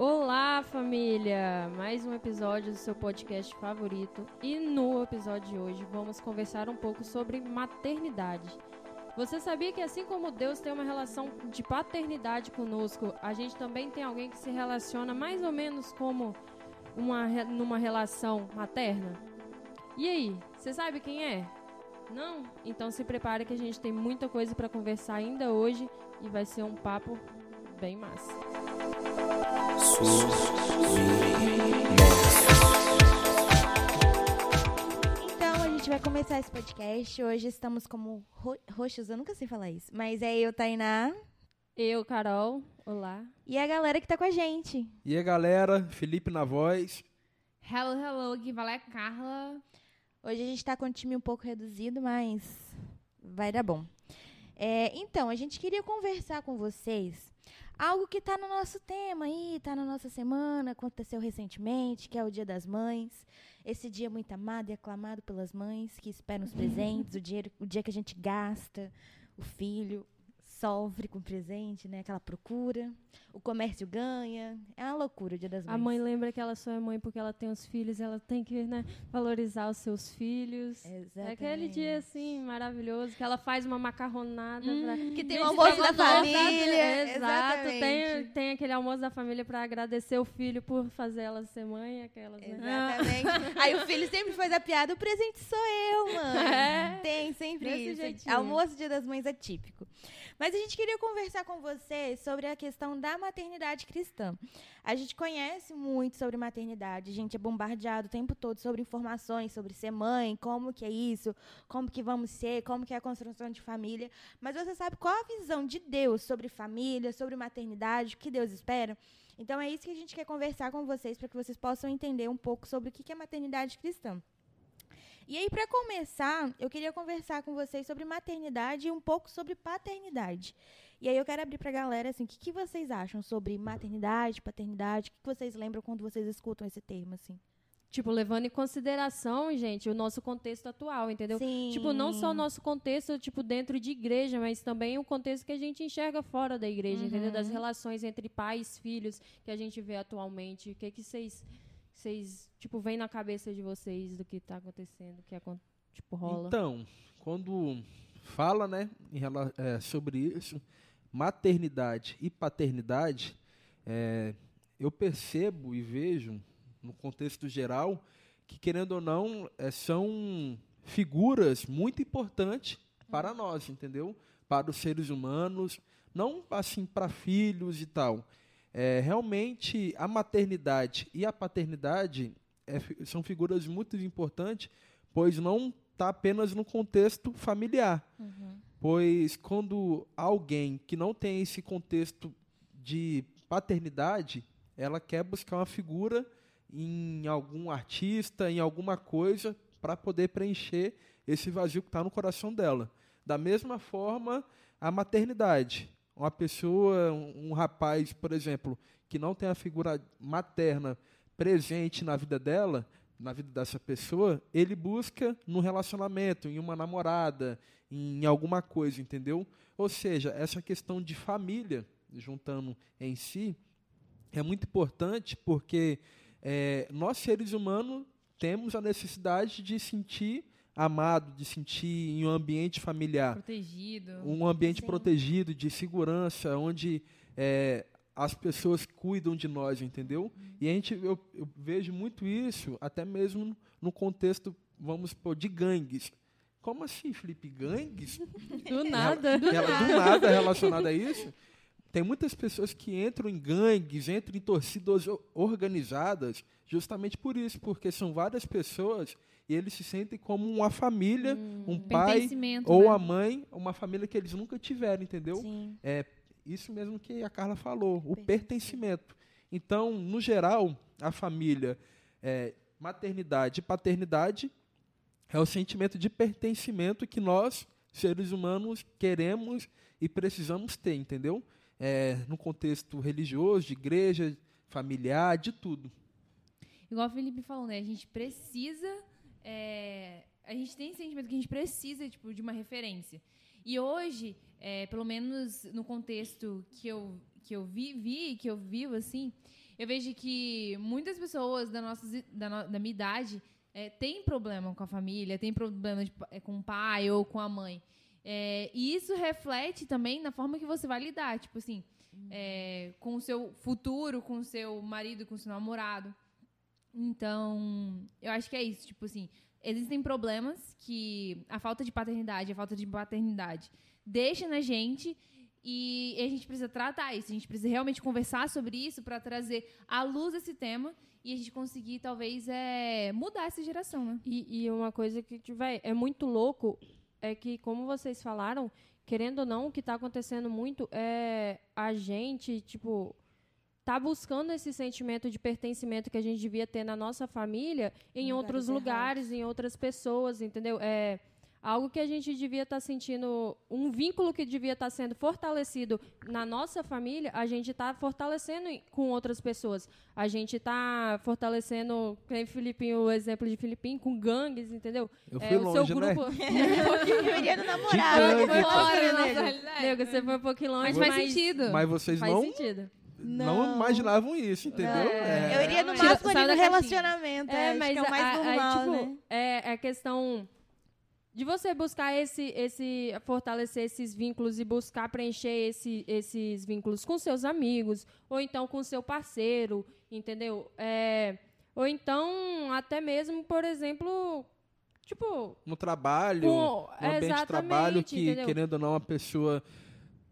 Olá, família! Mais um episódio do seu podcast favorito. E no episódio de hoje vamos conversar um pouco sobre maternidade. Você sabia que assim como Deus tem uma relação de paternidade conosco, a gente também tem alguém que se relaciona mais ou menos como uma, numa relação materna? E aí, você sabe quem é? Não? Então se prepare que a gente tem muita coisa para conversar ainda hoje e vai ser um papo bem massa. Então a gente vai começar esse podcast. Hoje estamos como ro roxos, eu nunca sei falar isso, mas é eu, Tainá. Eu, Carol. Olá. E a galera que tá com a gente. E aí, galera, Felipe na voz. Hello, hello, aqui vai é Carla. Hoje a gente tá com um time um pouco reduzido, mas vai dar bom. É, então, a gente queria conversar com vocês algo que está no nosso tema aí, está na nossa semana, aconteceu recentemente, que é o Dia das Mães. Esse dia muito amado e aclamado pelas mães que esperam os presentes, o dia, o dia que a gente gasta o filho, sofre com o presente, né? Aquela procura. O comércio ganha. É uma loucura o Dia das Mães. A mãe lembra que ela só é mãe porque ela tem os filhos, ela tem que né, valorizar os seus filhos. Exatamente. É aquele dia assim maravilhoso que ela faz uma macarronada pra... Hum, que tem o almoço da família. Exato, tem, Exatamente. tem aquele almoço da família para agradecer o filho por fazer ela ser mãe, aquelas, né? Exatamente. Aí o filho sempre faz a piada, o presente sou eu, mãe. É. Tem sempre Desse isso. jeitinho. Almoço Dia das Mães é típico. Mas a gente queria conversar com você sobre a questão da maternidade cristã. A gente conhece muito sobre maternidade, a gente é bombardeado o tempo todo sobre informações sobre ser mãe, como que é isso, como que vamos ser, como que é a construção de família. Mas você sabe qual a visão de Deus sobre família, sobre maternidade, o que Deus espera? Então é isso que a gente quer conversar com vocês para que vocês possam entender um pouco sobre o que é maternidade cristã. E aí, para começar, eu queria conversar com vocês sobre maternidade e um pouco sobre paternidade. E aí eu quero abrir para a galera assim, o que, que vocês acham sobre maternidade, paternidade? O que, que vocês lembram quando vocês escutam esse termo assim? Tipo, levando em consideração, gente, o nosso contexto atual, entendeu? Sim. Tipo, não só o nosso contexto, tipo, dentro de igreja, mas também o contexto que a gente enxerga fora da igreja, entendeu? Das relações entre pais, filhos, que a gente vê atualmente. O que que vocês, vocês, tipo, vem na cabeça de vocês do que tá acontecendo, que, acon- tipo, rola? Então, quando fala, né, em é, sobre isso, maternidade e paternidade, é, eu percebo e vejo, no contexto geral, que, querendo ou não, é, são figuras muito importantes para nós, entendeu? Para os seres humanos, não assim para filhos e tal. É, realmente, a maternidade e a paternidade é são figuras muito importantes, pois não está apenas no contexto familiar. Pois quando alguém que não tem esse contexto de paternidade, ela quer buscar uma figura em algum artista, em alguma coisa, para poder preencher esse vazio que está no coração dela. Da mesma forma, a maternidade. Uma pessoa, um, um rapaz, por exemplo, que não tem a figura materna presente na vida dela, na vida dessa pessoa, ele busca no relacionamento, em uma namorada, em alguma coisa, entendeu? Ou seja, essa questão de família, juntando em si, é muito importante porque é, nós, seres humanos, temos a necessidade de sentir amado, de sentir em um ambiente familiar Protegido. um ambiente Sim. protegido, de segurança, onde é, as pessoas cuidam de nós, entendeu? E a gente, eu, eu vejo muito isso, até mesmo no contexto, vamos supor, de gangues. Como assim, Felipe? Gangues? Do nada. Ela, do nada relacionado a isso. Tem muitas pessoas que entram em gangues, entram em torcidas organizadas, justamente por isso, porque são várias pessoas e eles se sentem como uma família, um pai ou né? a mãe, uma família que eles nunca tiveram, entendeu? Sim. É isso mesmo que a Carla falou, o Pertencimento. pertencimento. Então, no geral, a família, é, maternidade e paternidade é o sentimento de pertencimento que nós, seres humanos, queremos e precisamos ter, entendeu? É, no contexto religioso, de igreja, familiar, de tudo. Igual o Felipe falou, né? A gente precisa. é, a gente tem esse sentimento que a gente precisa, tipo, de uma referência. E hoje, é, pelo menos no contexto que eu, que eu vi, vi, que eu vivo, assim, Eu vejo que muitas pessoas da, nossa, da, no, da minha idade é, têm problema com a família, têm problema de, é, com o pai ou com a mãe. É, e isso reflete também na forma que você vai lidar, tipo assim, é, com o seu futuro, com o seu marido, com o seu namorado. Então, eu acho que é isso, tipo assim, existem problemas que a falta de paternidade, a falta de paternidade deixa na gente e a gente precisa tratar isso, a gente precisa realmente conversar sobre isso para trazer à luz esse tema e a gente conseguir, talvez, é, mudar essa geração, né? E, e uma coisa que, tiver é muito louco é que, como vocês falaram, querendo ou não, o que está acontecendo muito é a gente, tipo, tá buscando esse sentimento de pertencimento que a gente devia ter na nossa família em, em outros lugares, errados. em outras pessoas, entendeu? É algo que a gente devia estar tá sentindo, um vínculo que devia estar tá sendo fortalecido na nossa família, a gente está fortalecendo com outras pessoas. A gente está fortalecendo, tem Filipinho, o exemplo de Filipinho, com gangues, entendeu? Eu fui é, longe, o seu grupo. Né? eu iria no namorado. Foi fora, né? Você foi um pouquinho longe, mas faz sentido. Mas vocês faz não... Sentido. Não. não. imaginavam isso, entendeu? É. É. Eu iria no máximo ali no relacionamento. É, mas é o mais normal, tipo, né? É, é questão de você buscar esse, esse fortalecer esses vínculos e buscar preencher esse, esses vínculos com seus amigos ou então com seu parceiro, entendeu? É, ou então até mesmo, por exemplo, tipo no trabalho, com, no ambiente de trabalho que entendeu? querendo ou não a pessoa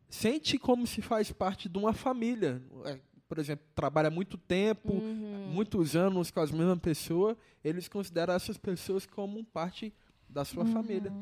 sente como se faz parte de uma família. É, por exemplo, trabalha muito tempo, uhum. muitos anos com as mesmas pessoas, eles consideram essas pessoas como parte da sua uhum. família.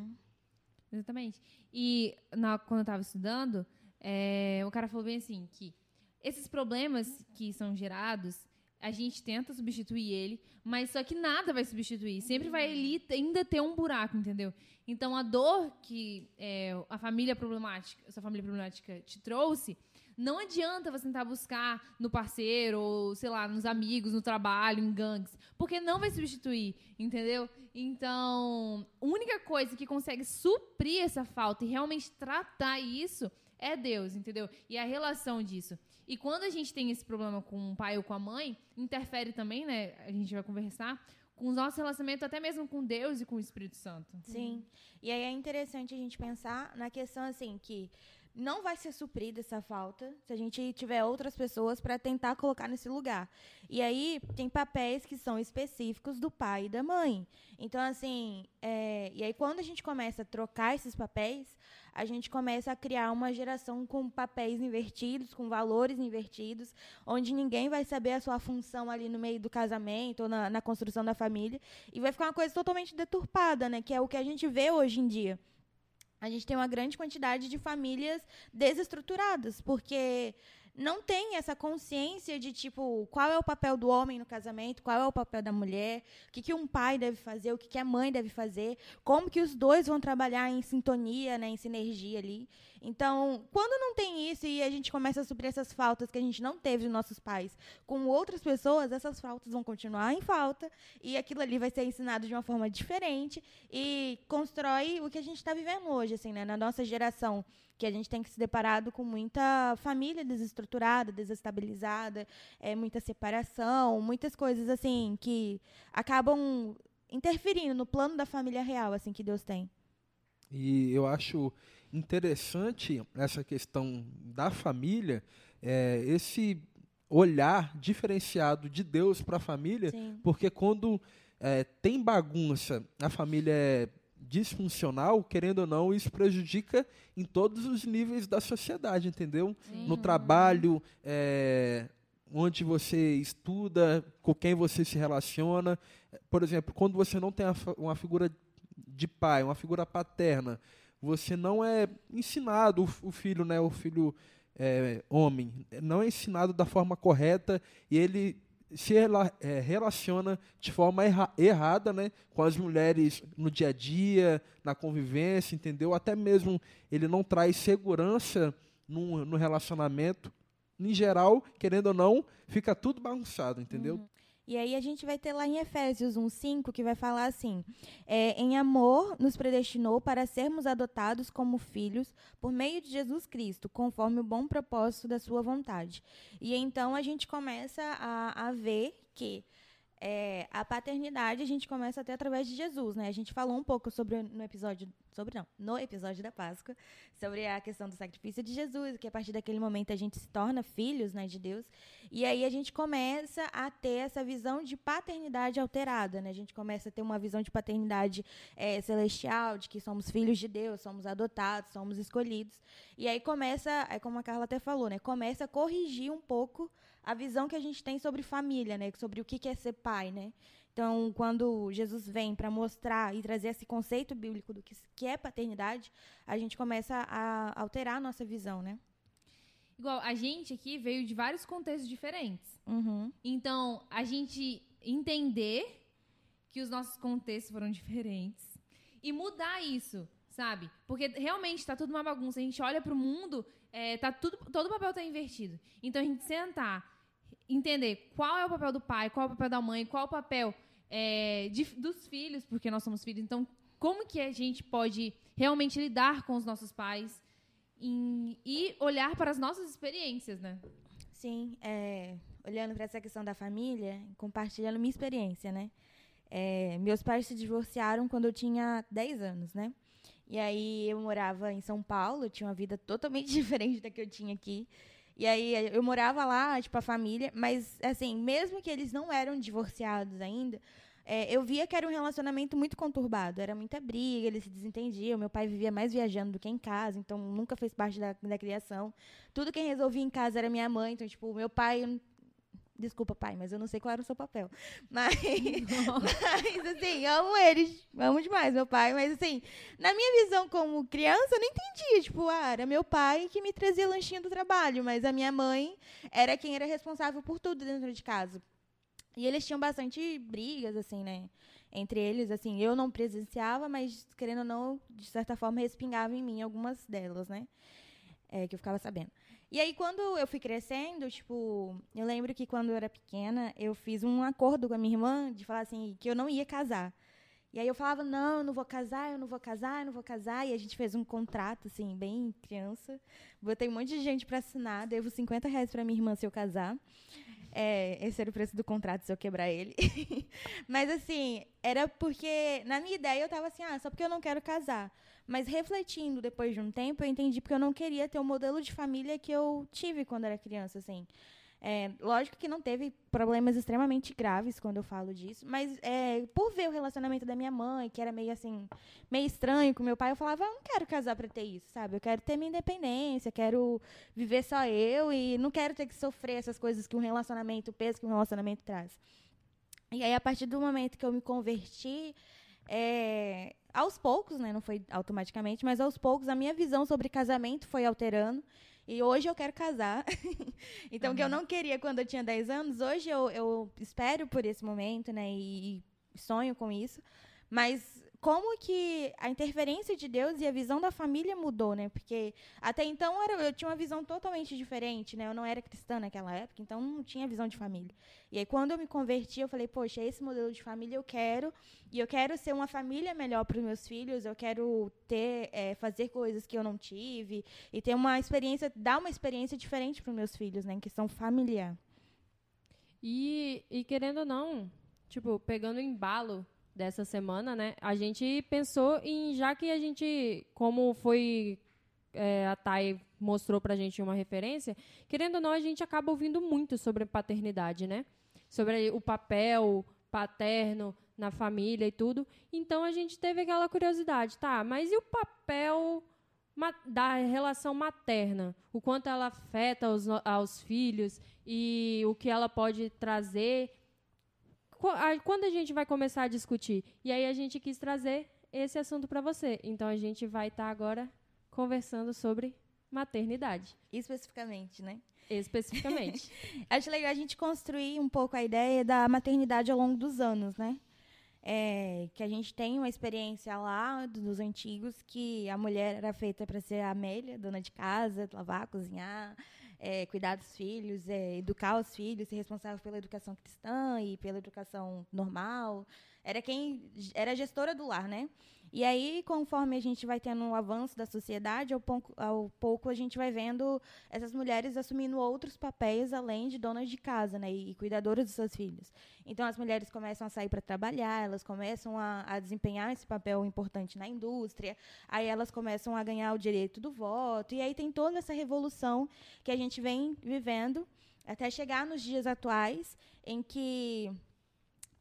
Exatamente. E na, quando eu estava estudando, é, o cara falou bem assim que esses problemas que são gerados, a gente tenta substituir ele, mas só que nada vai substituir. Sempre vai ali ainda ter um buraco, entendeu? Então a dor que é, a família problemática, essa família problemática te trouxe, não adianta você tentar buscar no parceiro, ou, sei lá, nos amigos, no trabalho, em gangues, porque não vai substituir, entendeu? Então, única coisa que consegue suprir essa falta e realmente tratar isso é Deus, entendeu? E a relação disso. E quando a gente tem esse problema com o pai ou com a mãe, interfere também, né? A gente vai conversar com os nossos relacionamentos até mesmo com Deus e com o Espírito Santo. Sim. E aí é interessante a gente pensar na questão assim que não vai ser suprida essa falta se a gente tiver outras pessoas para tentar colocar nesse lugar. E aí tem papéis que são específicos do pai e da mãe. Então, assim, é, e aí quando a gente começa a trocar esses papéis, a gente começa a criar uma geração com papéis invertidos, com valores invertidos, onde ninguém vai saber a sua função ali no meio do casamento ou na, na construção da família. E vai ficar uma coisa totalmente deturpada, né? Que é o que a gente vê hoje em dia a gente tem uma grande quantidade de famílias desestruturadas, porque não tem essa consciência de, tipo, qual é o papel do homem no casamento, qual é o papel da mulher, o que, que um pai deve fazer, o que, que a mãe deve fazer, como que os dois vão trabalhar em sintonia, né, em sinergia ali. Então, quando não tem isso e a gente começa a suprir essas faltas que a gente não teve dos nossos pais com outras pessoas, essas faltas vão continuar em falta e aquilo ali vai ser ensinado de uma forma diferente e constrói o que a gente está vivendo hoje, assim, né, na nossa geração que a gente tem que se deparado com muita família desestruturada, desestabilizada, é, muita separação, muitas coisas assim que acabam interferindo no plano da família real, assim que Deus tem. E eu acho interessante essa questão da família, é, esse olhar diferenciado de Deus para a família, Sim. porque quando é, tem bagunça, a família é disfuncional, querendo ou não, isso prejudica em todos os níveis da sociedade, entendeu? Sim. No trabalho, é, onde você estuda, com quem você se relaciona. Por exemplo, quando você não tem uma figura de pai, uma figura paterna, você não é ensinado, o filho, né, o filho é, homem, não é ensinado da forma correta e ele se é, relaciona de forma erra, errada né, com as mulheres no dia a dia, na convivência, entendeu? Até mesmo ele não traz segurança no, no relacionamento. Em geral, querendo ou não, fica tudo bagunçado, entendeu? Uhum. E aí a gente vai ter lá em Efésios 1:5 que vai falar assim: é, em amor nos predestinou para sermos adotados como filhos por meio de Jesus Cristo, conforme o bom propósito da sua vontade. E então a gente começa a, a ver que é, a paternidade a gente começa até através de Jesus, né? A gente falou um pouco sobre no episódio, sobre não, no episódio da Páscoa, sobre a questão do sacrifício de Jesus, que a partir daquele momento a gente se torna filhos, né, de Deus. E aí a gente começa a ter essa visão de paternidade alterada, né? A gente começa a ter uma visão de paternidade é, celestial, de que somos filhos de Deus, somos adotados, somos escolhidos. E aí começa, é como a Carla até falou, né? Começa a corrigir um pouco a visão que a gente tem sobre família, né? Sobre o que é ser pai, né? Então, quando Jesus vem para mostrar e trazer esse conceito bíblico do que é paternidade, a gente começa a alterar a nossa visão, né? Igual, a gente aqui veio de vários contextos diferentes. Uhum. Então, a gente entender que os nossos contextos foram diferentes e mudar isso, sabe? Porque realmente está tudo uma bagunça. A gente olha para o mundo, é, tá tudo, todo o papel está invertido. Então, a gente sentar entender qual é o papel do pai, qual é o papel da mãe, qual é o papel é, de, dos filhos, porque nós somos filhos. Então, como que a gente pode realmente lidar com os nossos pais em, e olhar para as nossas experiências, né? Sim, é, olhando para essa questão da família, compartilhando minha experiência, né? É, meus pais se divorciaram quando eu tinha 10 anos, né? E aí eu morava em São Paulo, tinha uma vida totalmente diferente da que eu tinha aqui. E aí eu morava lá, tipo, a família, mas assim, mesmo que eles não eram divorciados ainda, é, eu via que era um relacionamento muito conturbado. Era muita briga, eles se desentendiam. Meu pai vivia mais viajando do que em casa, então nunca fez parte da, da criação. Tudo quem resolvia em casa era minha mãe. Então, tipo, meu pai Desculpa, pai, mas eu não sei qual era o seu papel. Mas, mas assim, amo eles. Amo demais meu pai. Mas, assim, na minha visão como criança, eu não entendia. Tipo, ah, era meu pai que me trazia lanchinho do trabalho. Mas a minha mãe era quem era responsável por tudo dentro de casa. E eles tinham bastante brigas, assim, né? Entre eles, assim, eu não presenciava, mas, querendo ou não, de certa forma, respingava em mim algumas delas, né? É, que eu ficava sabendo. E aí, quando eu fui crescendo, tipo, eu lembro que quando eu era pequena, eu fiz um acordo com a minha irmã de falar assim, que eu não ia casar. E aí eu falava, não, eu não vou casar, eu não vou casar, eu não vou casar. E a gente fez um contrato, assim, bem criança. Botei um monte de gente para assinar, devo 50 reais para minha irmã se eu casar. É, esse era o preço do contrato se eu quebrar ele. Mas, assim, era porque, na minha ideia, eu tava assim, ah, só porque eu não quero casar. Mas refletindo depois de um tempo, eu entendi porque eu não queria ter o modelo de família que eu tive quando era criança, assim. É, lógico que não teve problemas extremamente graves quando eu falo disso, mas é, por ver o relacionamento da minha mãe, que era meio assim, meio estranho com meu pai, eu falava, eu não quero casar para ter isso, sabe? Eu quero ter minha independência, quero viver só eu e não quero ter que sofrer essas coisas que um relacionamento, o peso que um relacionamento traz. E aí, a partir do momento que eu me converti, é, aos poucos, né, não foi automaticamente, mas aos poucos a minha visão sobre casamento foi alterando. E hoje eu quero casar. então, o que eu não queria quando eu tinha 10 anos, hoje eu, eu espero por esse momento, né? E, e sonho com isso. Mas como que a interferência de Deus e a visão da família mudou, né? Porque até então era, eu tinha uma visão totalmente diferente, né? Eu não era cristã naquela época, então não tinha visão de família. E aí quando eu me converti, eu falei, poxa, esse modelo de família eu quero, e eu quero ser uma família melhor para os meus filhos, eu quero ter, é, fazer coisas que eu não tive, e ter uma experiência, dar uma experiência diferente para os meus filhos, né? Em questão familiar. E, e querendo ou não, tipo, pegando embalo dessa semana, né? A gente pensou em, já que a gente, como foi é, a Thay mostrou pra gente uma referência, querendo ou não, a gente acaba ouvindo muito sobre paternidade, né? Sobre o papel paterno na família e tudo. Então a gente teve aquela curiosidade, tá? Mas e o papel da relação materna? O quanto ela afeta aos, aos filhos e o que ela pode trazer quando a gente vai começar a discutir? E aí a gente quis trazer esse assunto para você. Então a gente vai estar tá agora conversando sobre maternidade. Especificamente, né? Especificamente. Acho legal a gente construir um pouco a ideia da maternidade ao longo dos anos, né? É, que a gente tem uma experiência lá dos antigos que a mulher era feita para ser a Amélia, dona de casa, lavar, cozinhar, é, cuidar dos filhos, é, educar os filhos, ser responsável pela educação cristã e pela educação normal. Era quem era gestora do lar, né? E aí, conforme a gente vai tendo um avanço da sociedade, ao pouco, ao pouco a gente vai vendo essas mulheres assumindo outros papéis além de donas de casa, né? E, cuidadoras dos seus filhos. Então, as mulheres começam a sair para trabalhar, elas começam a, a desempenhar esse papel importante na indústria, aí elas começam a ganhar o direito do voto, e aí tem toda essa revolução que a gente vem vivendo até chegar nos dias atuais, em que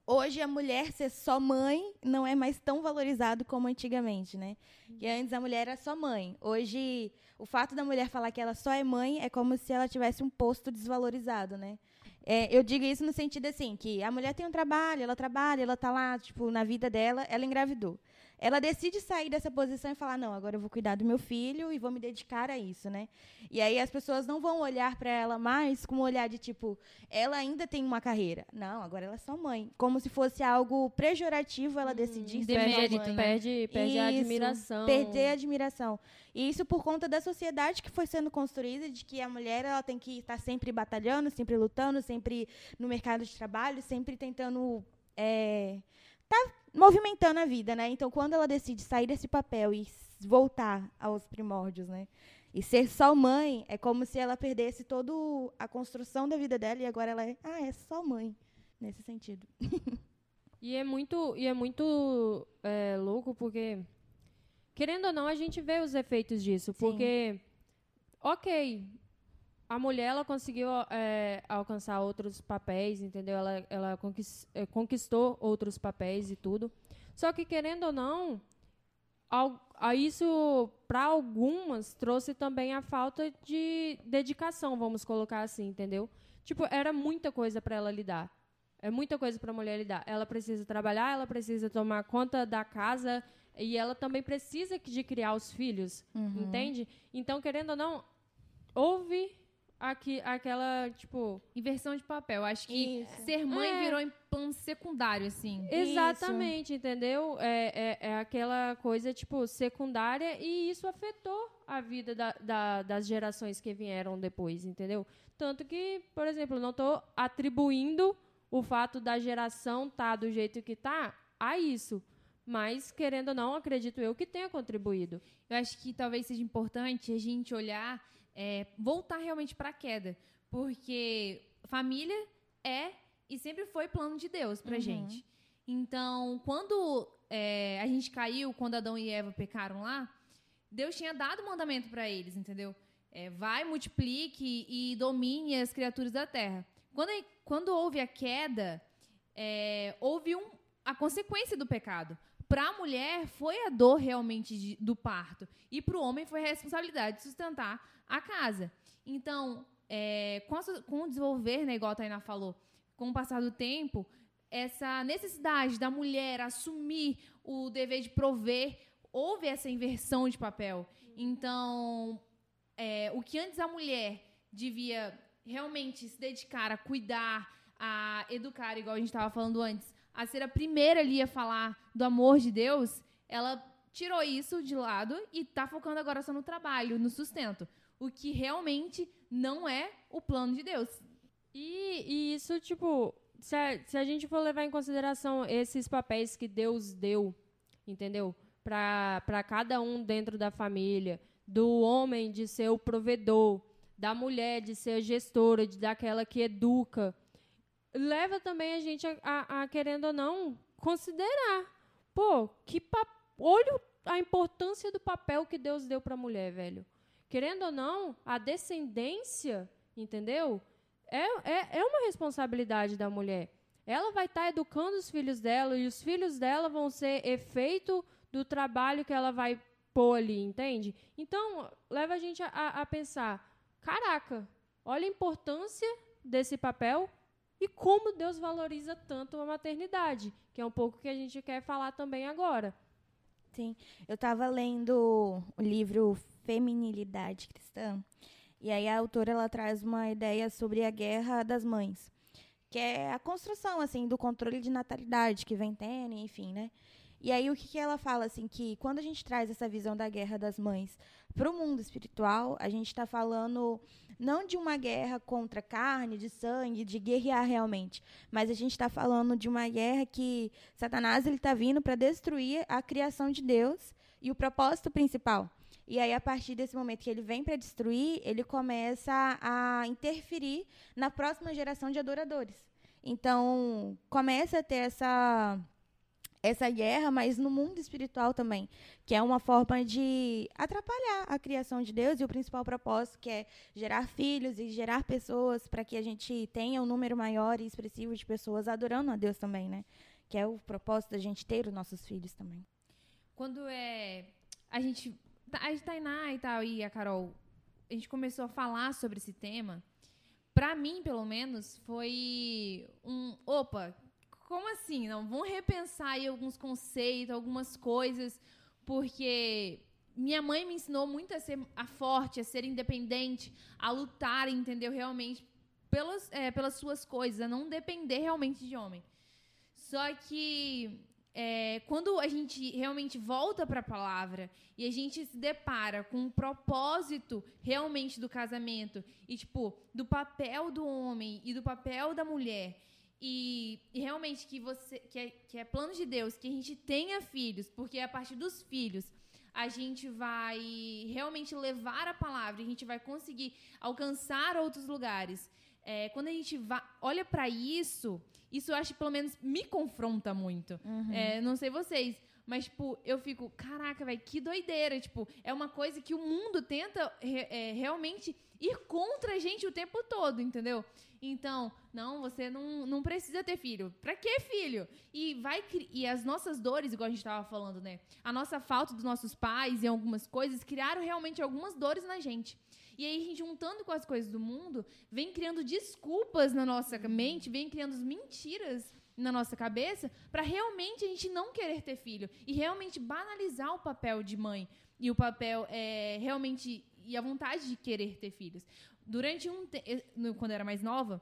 hoje a mulher ser só mãe não é mais tão valorizado como antigamente, né? Que antes a mulher era só mãe. Hoje, o fato da mulher falar que ela só é mãe é como se ela tivesse um posto desvalorizado, né? É, eu digo isso no sentido assim, que a mulher tem um trabalho, ela trabalha, ela está lá, tipo, na vida dela, ela engravidou ela decide sair dessa posição e falar: não, agora eu vou cuidar do meu filho e vou me dedicar a isso, né? E aí as pessoas não vão olhar para ela mais com um olhar de tipo, ela ainda tem uma carreira. Não, agora ela é só mãe. Como se fosse algo pejorativo ela decidir hum, ser perde, mãe. Perde, perde a Isso, admiração. Perder a admiração. E isso por conta da sociedade que foi sendo construída, de que a mulher ela tem que estar sempre batalhando, sempre lutando, sempre no mercado de trabalho, sempre tentando. É, tá movimentando a vida, né? Então, quando ela decide sair desse papel e voltar aos primórdios, né? E ser só mãe é como se ela perdesse toda a construção da vida dela e agora ela é, ah, é só mãe, nesse sentido. e é muito, e é muito é, louco porque, querendo ou não, a gente vê os efeitos disso. Sim. Porque, ok, a mulher ela conseguiu é, alcançar outros papéis, entendeu? Ela, ela é, conquistou outros papéis e tudo. Só que, querendo ou não, a isso para algumas trouxe também a falta de dedicação, vamos colocar assim, entendeu? Tipo, era muita coisa para ela lidar. É muita coisa para a mulher lidar. Ela precisa trabalhar, ela precisa tomar conta da casa e ela também precisa de criar os filhos, uhum. entende? Então, querendo ou não, houve aqui, aquela, tipo. Inversão de papel. Acho que Isso. ser mãe é. virou em plano secundário, assim. Exatamente, isso. entendeu? É, é, é, aquela coisa, tipo, secundária e isso afetou a vida da, da, das gerações que vieram depois, entendeu? Tanto que, por exemplo, não estou atribuindo o fato da geração tá do jeito que tá a isso. Mas, querendo ou não, acredito eu que tenha contribuído. Eu acho que talvez seja importante a gente olhar é, voltar realmente para a queda. Porque família é e sempre foi plano de Deus para uhum. gente. Então, quando é, a gente caiu, quando Adão e Eva pecaram lá, Deus tinha dado mandamento para eles, entendeu? É, vai, multiplique e domine as criaturas da terra. Quando, quando houve a queda, é, houve um, a consequência do pecado. Para a mulher foi a dor realmente de, do parto e para o homem foi a responsabilidade de sustentar a casa. Então, é, com, a, com, o desenvolver, né, igual a Tainá falou, com o passar do tempo, essa necessidade da mulher assumir o dever de prover, houve essa inversão de papel. Então, é, o que antes a mulher devia realmente se dedicar a cuidar, a educar, igual a gente estava falando antes, a ser a primeira ali a falar do amor de Deus, ela tirou isso de lado e está focando agora só no trabalho, no sustento o que realmente não é o plano de Deus. E, e isso, tipo, se a, se a gente for levar em consideração esses papéis que Deus deu, entendeu? Para cada um dentro da família, do homem de ser o provedor, da mulher de ser a gestora, de daquela que educa, leva também a gente a, a, a querendo ou não, considerar. Pô, que olha a importância do papel que Deus deu para a mulher, velho querendo ou não, a descendência, entendeu? É, é, é uma responsabilidade da mulher. Ela vai estar tá educando os filhos dela e os filhos dela vão ser efeito do trabalho que ela vai pôr ali, entende? Então, leva a gente a, a pensar: caraca, olha a importância desse papel e como Deus valoriza tanto a maternidade, que é um pouco que a gente quer falar também agora. Sim, eu estava lendo o livro Feminilidade Cristã, e aí a autora ela traz uma ideia sobre a guerra das mães, que é a construção assim do controle de natalidade que vem tendo, enfim, né? E aí o que, que ela fala assim que quando a gente traz essa visão da guerra das mães para o mundo espiritual, a gente está falando não de uma guerra contra carne, de sangue, de guerrear realmente, mas a gente está falando de uma guerra que Satanás ele está vindo para destruir a criação de Deus e o propósito principal. E aí, a partir desse momento que ele vem para destruir, ele começa a interferir na próxima geração de adoradores. Então, começa a ter essa essa guerra, mas no mundo espiritual também, que é uma forma de atrapalhar a criação de Deus e o principal propósito que é gerar filhos e gerar pessoas para que a gente tenha um número maior e expressivo de pessoas adorando a Deus também, né? Que é o propósito da gente ter os nossos filhos também. Quando é a gente a Tainá e tal e a Carol, a gente começou a falar sobre esse tema, para mim, pelo menos, foi um, opa, como assim? Não, vamos repensar aí alguns conceitos, algumas coisas, porque minha mãe me ensinou muito a ser a forte, a ser independente, a lutar, entendeu? Realmente pelas, é, pelas suas coisas, a não depender realmente de homem. Só que é, quando a gente realmente volta para a palavra e a gente se depara com o propósito realmente do casamento e tipo do papel do homem e do papel da mulher e, e, realmente que você que é, que é plano de Deus que a gente tenha filhos, porque é a partir dos filhos a gente vai realmente levar a palavra, a gente vai conseguir alcançar outros lugares. É, quando a gente va, olha para isso, isso eu acho pelo menos me confronta muito. Uhum. É, não sei vocês, mas, tipo, eu fico, caraca, velho, que doideira. Tipo, é uma coisa que o mundo tenta re, é, realmente ir contra a gente o tempo todo, entendeu? Então, não, você não, não precisa ter filho. Pra que filho? E vai e as nossas dores, igual a gente tava falando, né? A nossa falta dos nossos pais em algumas coisas criaram realmente algumas dores na gente. E aí, juntando com as coisas do mundo, vem criando desculpas na nossa mente, vem criando mentiras na nossa cabeça para realmente a gente não querer ter filho e realmente banalizar o papel de mãe e o papel é, realmente e a vontade de querer ter filhos. Durante um quando eu era mais nova,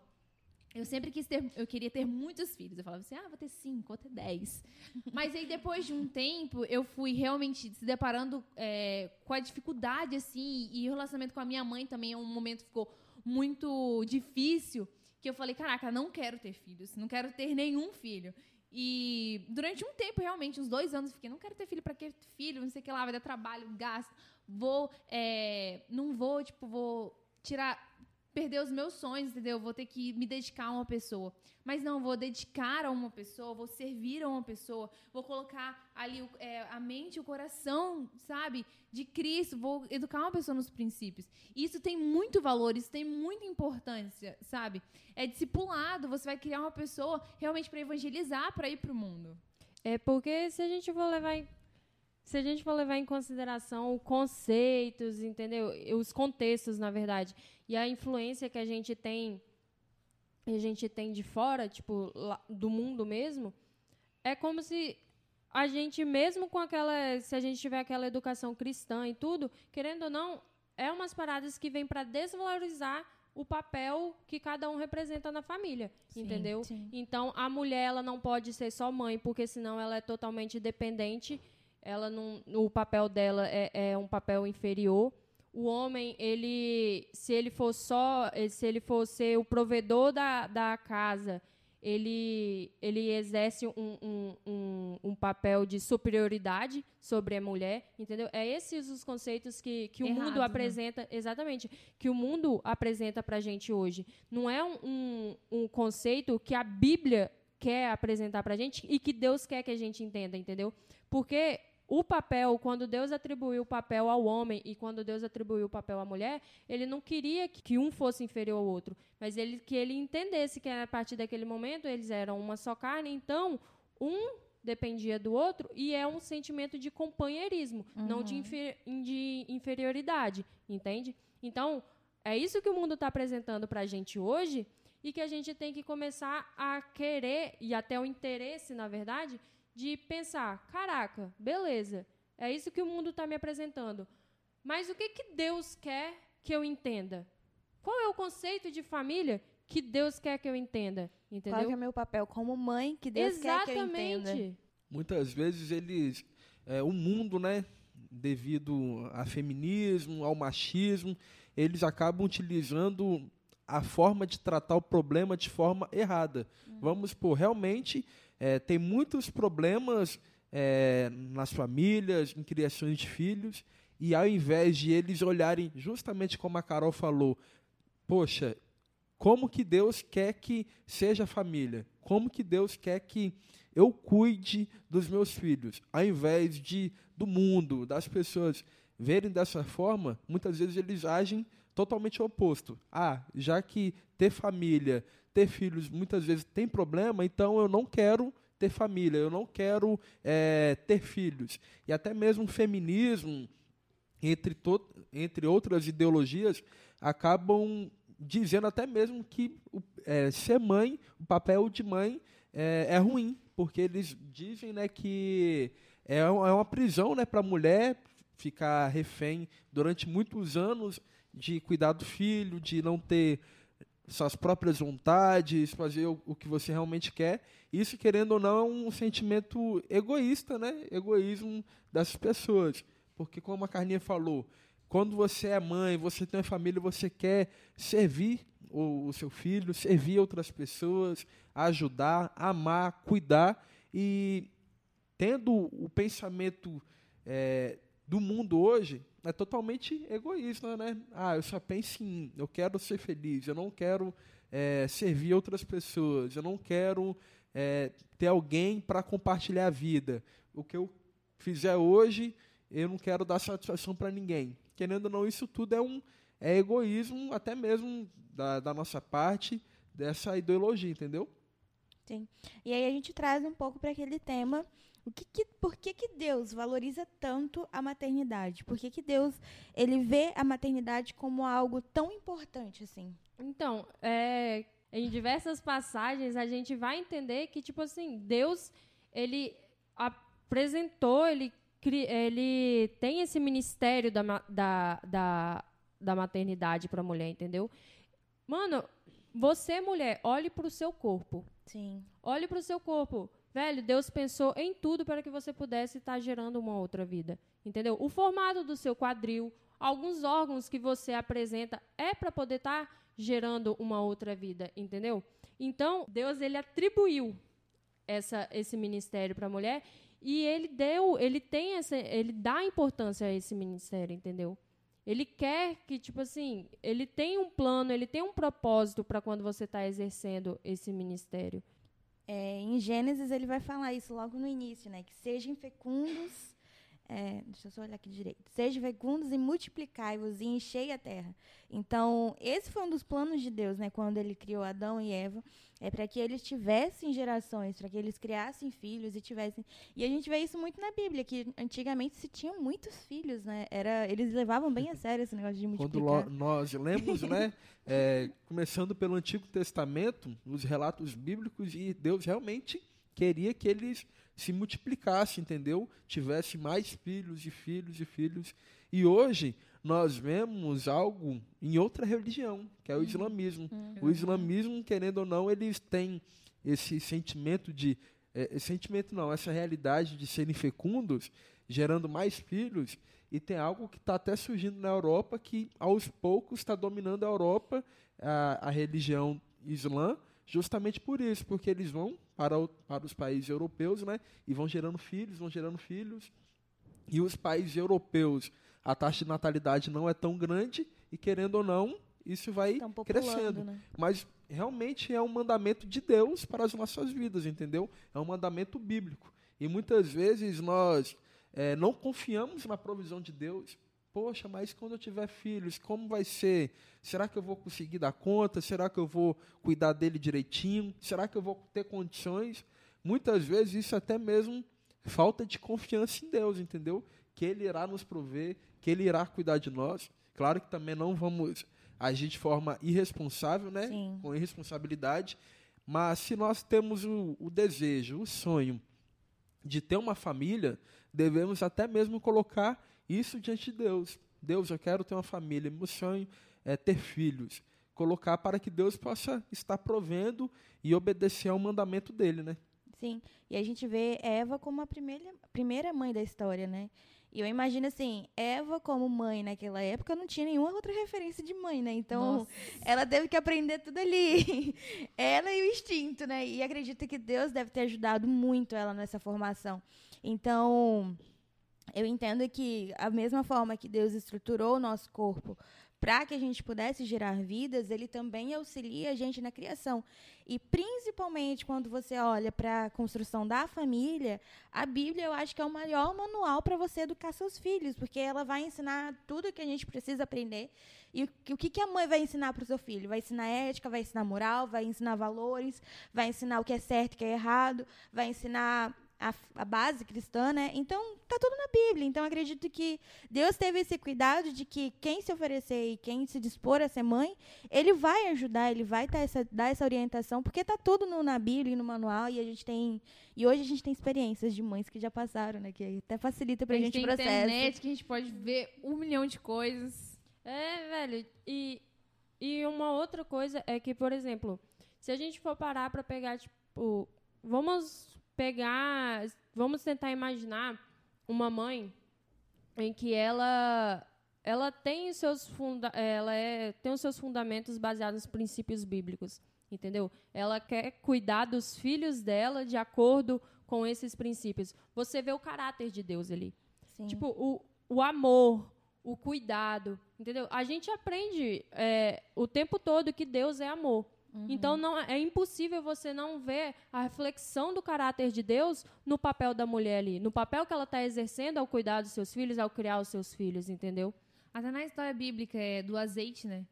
eu sempre quis ter, eu queria ter muitos filhos. Eu falava assim, ah, vou ter cinco, vou ter dez. Mas aí depois de um tempo, eu fui realmente se deparando é, com a dificuldade assim e o relacionamento com a minha mãe também é um momento ficou muito difícil que eu falei, caraca, não quero ter filhos, não quero ter nenhum filho. E durante um tempo, realmente, uns dois anos, eu fiquei, não quero ter filho, para que filho? Não sei o que lá, vai dar trabalho, gasto. Vou, é, não vou, tipo, vou tirar perder os meus sonhos, entendeu? Vou ter que me dedicar a uma pessoa. Mas não, vou dedicar a uma pessoa, vou servir a uma pessoa, vou colocar ali é, a mente o coração, sabe, de Cristo, vou educar uma pessoa nos princípios. Isso tem muito valor, isso tem muita importância, sabe? É discipulado, você vai criar uma pessoa realmente para evangelizar, para ir para o mundo. É porque se a gente for levar em se a gente for levar em consideração os conceitos, entendeu? Os contextos, na verdade, e a influência que a gente tem, a gente tem de fora, tipo, do mundo mesmo, é como se a gente mesmo com aquela, se a gente tiver aquela educação cristã e tudo, querendo ou não, é umas paradas que vêm para desvalorizar o papel que cada um representa na família, sim, entendeu? Sim. Então a mulher ela não pode ser só mãe, porque senão ela é totalmente dependente ela não, o papel dela é, é um papel inferior. O homem, ele, se ele for só, se ele for ser o provedor da, da casa, ele, ele exerce um, um, um, um, papel de superioridade sobre a mulher, entendeu? É esses os conceitos que, que Errado, o mundo né? apresenta, exatamente, que o mundo apresenta para a gente hoje. Não é um, um, conceito que a Bíblia quer apresentar para a gente e que Deus quer que a gente entenda, entendeu? Porque o papel, quando Deus atribuiu o papel ao homem e quando Deus atribuiu o papel à mulher, ele não queria que um fosse inferior ao outro, mas ele que ele entendesse que a partir daquele momento eles eram uma só carne, então um dependia do outro e é um sentimento de companheirismo, uhum. não de, infer, de inferioridade, entende? Então, é isso que o mundo está apresentando para a gente hoje e que a gente tem que começar a querer e até o interesse, na verdade, de pensar, caraca, beleza, é isso que o mundo está me apresentando. Mas o que, que Deus quer que eu entenda? Qual é o conceito de família que Deus quer que eu entenda? Entendeu? Qual é o meu papel como mãe que Deus Exatamente. quer que eu entenda? muitas vezes eles, é, o mundo, né, devido a feminismo, ao machismo, eles acabam utilizando a forma de tratar o problema de forma errada. Uhum. Vamos por realmente é, tem muitos problemas é, nas famílias, em criações de filhos, e ao invés de eles olharem justamente como a Carol falou, poxa, como que Deus quer que seja a família? Como que Deus quer que eu cuide dos meus filhos? Ao invés de do mundo, das pessoas verem dessa forma, muitas vezes eles agem totalmente oposto. Ah, já que ter família, ter filhos muitas vezes tem problema, então eu não quero ter família, eu não quero é, ter filhos. E até mesmo o feminismo, entre, entre outras ideologias, acabam dizendo até mesmo que é, ser mãe, o papel de mãe é, é, ruim, porque eles dizem né, que é, é uma prisão né, para a mulher ficar refém durante muitos anos de cuidar do filho, de não ter suas próprias vontades, fazer o, o, que você realmente quer. Isso, querendo ou não, é um sentimento egoísta, né? Egoísmo das pessoas. Porque, como a Carninha falou, quando você é mãe, você tem uma família, você quer servir o, o seu filho, servir outras pessoas, ajudar, amar, cuidar. E tendo o pensamento é, do mundo hoje, é totalmente egoísta, né? Ah, eu só penso em eu quero ser feliz, eu não quero é, servir outras pessoas, eu não quero é, ter alguém para compartilhar a vida. O que eu fizer hoje, eu não quero dar satisfação para ninguém. Querendo ou não, isso tudo é um é egoísmo, até mesmo da, da nossa parte, dessa ideologia, entendeu? Sim. E aí a gente traz um pouco para aquele tema o que, que por que, que Deus valoriza tanto a maternidade? Por que, que Deus ele vê a maternidade como algo tão importante assim? Então, é, em diversas passagens a gente vai entender que tipo assim Deus ele apresentou ele ele tem esse ministério da, da, da, da maternidade para a mulher, entendeu? Mano, você mulher, olhe para o seu corpo. Sim. Olhe para o seu corpo. Velho, Deus pensou em tudo para que você pudesse estar gerando uma outra vida. Entendeu? O formato do seu quadril, alguns órgãos que você apresenta é para poder estar gerando uma outra vida, entendeu? Então, Deus ele atribuiu essa, esse ministério para a mulher e ele deu, ele tem essa, ele dá importância a esse ministério, entendeu? Ele quer que, tipo assim, ele tem um plano, ele tem um propósito para quando você está exercendo esse ministério. É, em Gênesis ele vai falar isso logo no início, né? Que sejam fecundos é, deixa eu só olhar aqui direito. Sejam fecundos e multiplicai-vos e enchei a terra. Então, esse foi um dos planos de Deus, né? Quando ele criou Adão e Eva. É para que eles tivessem gerações, para que eles criassem filhos e tivessem. E a gente vê isso muito na Bíblia, que antigamente se tinham muitos filhos, né? Era, eles levavam bem a sério esse negócio de multiplicar. Quando nós lemos, né? É, começando pelo Antigo Testamento, os relatos bíblicos, e Deus realmente queria que eles se multiplicasse, entendeu? Tivesse mais filhos e filhos e filhos. E hoje nós vemos algo em outra religião, que é o uhum. islamismo. Uhum. O islamismo, querendo ou não, eles têm esse sentimento de. É, sentimento não, essa realidade de serem fecundos, gerando mais filhos. E tem algo que está até surgindo na Europa que, aos poucos, está dominando a Europa, a, a religião islã, justamente por isso, porque eles vão para, o, para os países europeus, né? E vão gerando filhos, vão gerando filhos. E os países europeus, a taxa de natalidade não é tão grande e querendo ou não, isso vai crescendo. Né? Mas realmente é um mandamento de Deus para as nossas vidas, entendeu? É um mandamento bíblico. E muitas vezes nós é, não confiamos na provisão de Deus. Poxa, mas quando eu tiver filhos, como vai ser? Será que eu vou conseguir dar conta? Será que eu vou cuidar dele direitinho? Será que eu vou ter condições? Muitas vezes isso é até mesmo falta de confiança em Deus, entendeu? Que Ele irá nos prover, que Ele irá cuidar de nós. Claro que também não vamos agir de forma irresponsável, né? Sim. Com irresponsabilidade. Mas se nós temos o, o desejo, o sonho de ter uma família, devemos até mesmo colocar isso diante de Deus. Deus, eu quero ter uma família, meu sonho é ter filhos. Colocar para que Deus possa estar provendo e obedecer ao mandamento dele, né? Sim. E a gente vê Eva como a primeira, primeira mãe da história, né? E eu imagino assim, Eva como mãe naquela época não tinha nenhuma outra referência de mãe, né? Então, Nossa. ela teve que aprender tudo ali. ela e o instinto, né? E acredito que Deus deve ter ajudado muito ela nessa formação. Então, eu entendo que a mesma forma que Deus estruturou o nosso corpo para que a gente pudesse gerar vidas, ele também auxilia a gente na criação. E principalmente quando você olha para a construção da família, a Bíblia eu acho que é o maior manual para você educar seus filhos, porque ela vai ensinar tudo que a gente precisa aprender. E o o que, que a mãe vai ensinar para o seu filho? Vai ensinar ética, vai ensinar moral, vai ensinar valores, vai ensinar o que é certo e o que é errado, vai ensinar a, a base cristã, né? Então, tá tudo na Bíblia. Então, acredito que Deus teve esse cuidado de que quem se oferecer e quem se dispor a ser mãe, ele vai ajudar, ele vai dar essa, dar essa orientação, porque tá tudo no- na Bíblia e no manual, e a gente tem. E hoje a gente tem experiências de mães que já passaram, né? Que até facilita pra a gente, gente tem o processo. internet que a gente pode ver um milhão de coisas. É, velho, e, e uma outra coisa é que, por exemplo, se a gente for parar pra pegar, tipo, vamos pegar, vamos tentar imaginar uma mãe em que ela ela tem os seus funda ela é, tem os seus fundamentos baseados nos princípios bíblicos, entendeu? Ela quer cuidar dos filhos dela de acordo com esses princípios. Você vê o caráter de Deus ali. Sim. Tipo, o, o amor, o cuidado, entendeu? A gente aprende é, o tempo todo que Deus é amor. Então não é impossível você não ver a reflexão do caráter de Deus no papel da mulher ali, no papel que ela está exercendo ao cuidar dos seus filhos, ao criar os seus filhos, entendeu? Até na história bíblica é do azeite, né?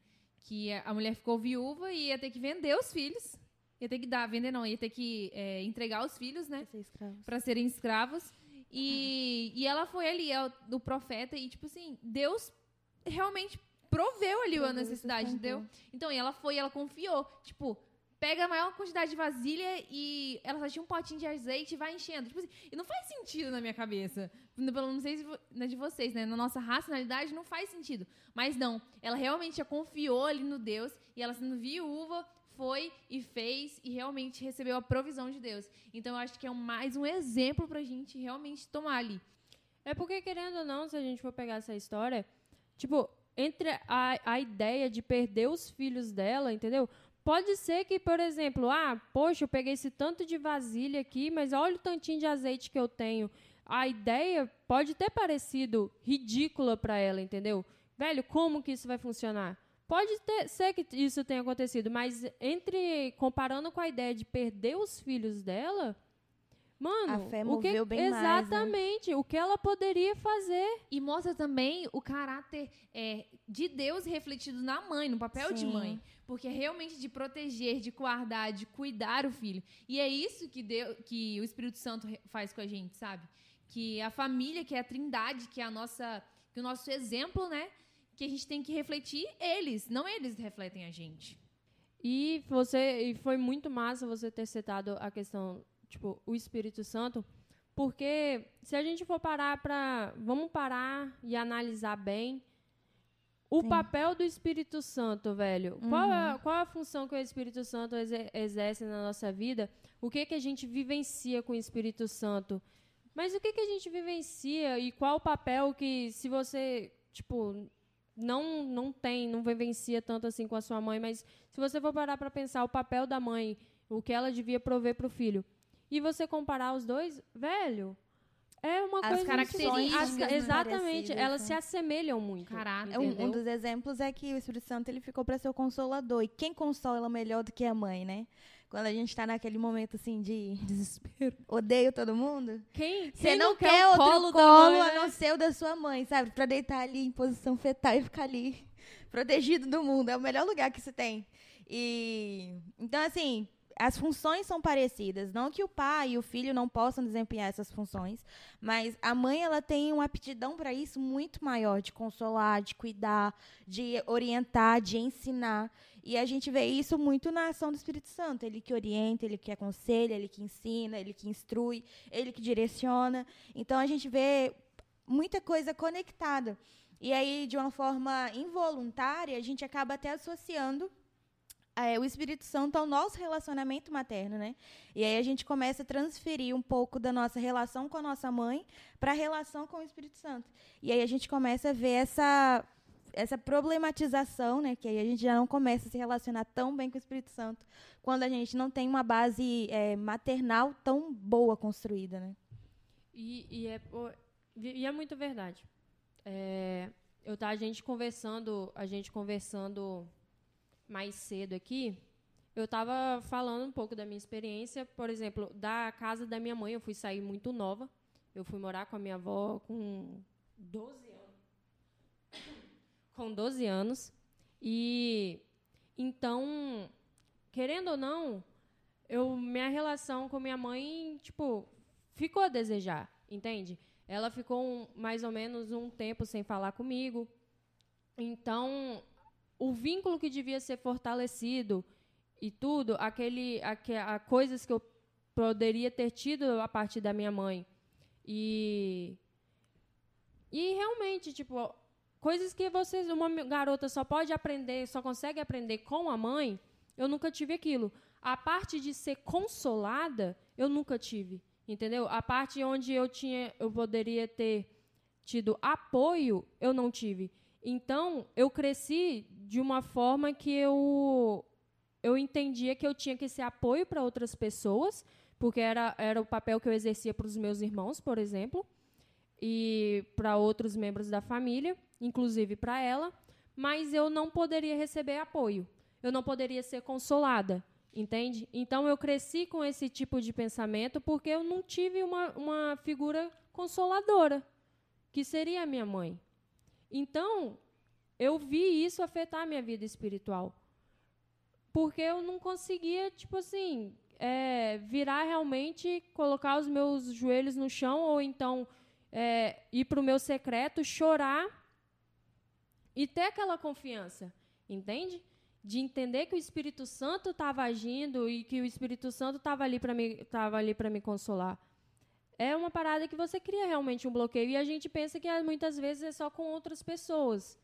Que a mulher ficou viúva e ia ter que vender os filhos. Ia ter que dar, vender não, ia ter que é, entregar os filhos, né? Ser escravo. Pra serem escravos. E, e ela foi ali, é o, do profeta, e tipo assim, Deus realmente proveu ali a Proveu e necessidade, entendeu? Então, e ela foi, ela confiou. Tipo, pega a maior quantidade de vasilha e ela só tinha um potinho de azeite e vai enchendo. Tipo assim, e não faz sentido na minha cabeça. Pelo não sei se na de vocês, né? Na nossa racionalidade não faz sentido. Mas não, ela realmente já confiou ali no Deus e ela sendo viúva foi e fez e realmente recebeu a provisão de Deus. Então eu acho que é mais um exemplo pra gente realmente tomar ali. É porque, querendo ou não, se a gente for pegar essa história, tipo, entre a, a ideia de perder os filhos dela, entendeu? Pode ser que, por exemplo, ah, poxa, eu peguei esse tanto de vasilha aqui, mas olha o tantinho de azeite que eu tenho. A ideia pode ter parecido ridícula para ela, entendeu? Velho, como que isso vai funcionar? Pode ter, ser que isso tenha acontecido, mas entre comparando com a ideia de perder os filhos dela, mano, A fé o que moveu bem mais, né? exatamente o que ela poderia fazer? E mostra também o caráter é, de Deus refletido na mãe, no papel de Sim. mãe. Porque é realmente de proteger, de guardar, de cuidar o filho. E é isso que, Deus, que o Espírito Santo faz com a gente, sabe? Que a família, que é a trindade, que é a nossa, que o nosso exemplo, né? Que a gente tem que refletir eles, não eles refletem a gente. E você e foi muito massa você ter citado a questão, tipo, o Espírito Santo, porque se a gente for parar para, vamos parar e analisar bem o Sim. papel do Espírito Santo, velho. Qual, é, qual é a função que o Espírito Santo exer- exerce na nossa vida? O que que a gente vivencia com o Espírito Santo? Mas o que que a gente vivencia e qual o papel que se você, tipo, não não tem, não vivencia tanto assim com a sua mãe, mas se você for parar para pensar o papel da mãe, o que ela devia prover para o filho, e você comparar os dois, velho, é uma As coisa características, as- né? exatamente, Parecidas, elas né? se assemelham muito. Caráter. É um, um dos exemplos é que o Espírito Santo ele ficou para ser o consolador. E quem consola melhor do que a mãe, né? Quando a gente tá naquele momento assim de Desespero. odeio todo mundo. Quem, Você quem não, quer, quer o outro colo colo, mãe, a né? não ser o da sua mãe, sabe? Pra deitar ali em posição fetal e ficar ali protegido do mundo. É o melhor lugar que você tem. E então assim, as funções são parecidas, não que o pai e o filho não possam desempenhar essas funções, mas a mãe ela tem uma aptidão para isso muito maior de consolar, de cuidar, de orientar, de ensinar. E a gente vê isso muito na ação do Espírito Santo, ele que orienta, ele que aconselha, ele que ensina, ele que instrui, ele que direciona. Então a gente vê muita coisa conectada. E aí, de uma forma involuntária, a gente acaba até associando é, o Espírito Santo ao nosso relacionamento materno, né? E aí a gente começa a transferir um pouco da nossa relação com a nossa mãe para a relação com o Espírito Santo. E aí a gente começa a ver essa essa problematização, né? Que aí a gente já não começa a se relacionar tão bem com o Espírito Santo quando a gente não tem uma base é, maternal tão boa construída, né? E, e, é, e é muito verdade. É, eu tá a gente conversando, a gente conversando mais cedo aqui, eu estava falando um pouco da minha experiência, por exemplo, da casa da minha mãe, eu fui sair muito nova. Eu fui morar com a minha avó com 12 anos. com 12 anos. E então, querendo ou não, eu minha relação com minha mãe, tipo, ficou a desejar, entende? Ela ficou um, mais ou menos um tempo sem falar comigo. Então, o vínculo que devia ser fortalecido e tudo, aquele, aqu a, coisas que eu poderia ter tido a partir da minha mãe. E e realmente, tipo, coisas que vocês, uma garota só pode aprender, só consegue aprender com a mãe, eu nunca tive aquilo. A parte de ser consolada, eu nunca tive, entendeu? A parte onde eu tinha, eu poderia ter tido apoio, eu não tive. Então, eu cresci de uma forma que eu eu entendia que eu tinha que ser apoio para outras pessoas, porque era, era o papel que eu exercia para os meus irmãos, por exemplo, e para outros membros da família, inclusive para ela, mas eu não poderia receber apoio. Eu não poderia ser consolada, entende? Então eu cresci com esse tipo de pensamento porque eu não tive uma, uma figura consoladora, que seria a minha mãe. Então, eu vi isso afetar a minha vida espiritual. Porque eu não conseguia, tipo assim, é, virar realmente, colocar os meus joelhos no chão, ou então é, ir para o meu secreto, chorar e ter aquela confiança, entende? De entender que o Espírito Santo estava agindo e que o Espírito Santo estava ali para me, ali me consolar. É uma parada que você cria realmente um bloqueio e a gente pensa que muitas vezes é só com outras pessoas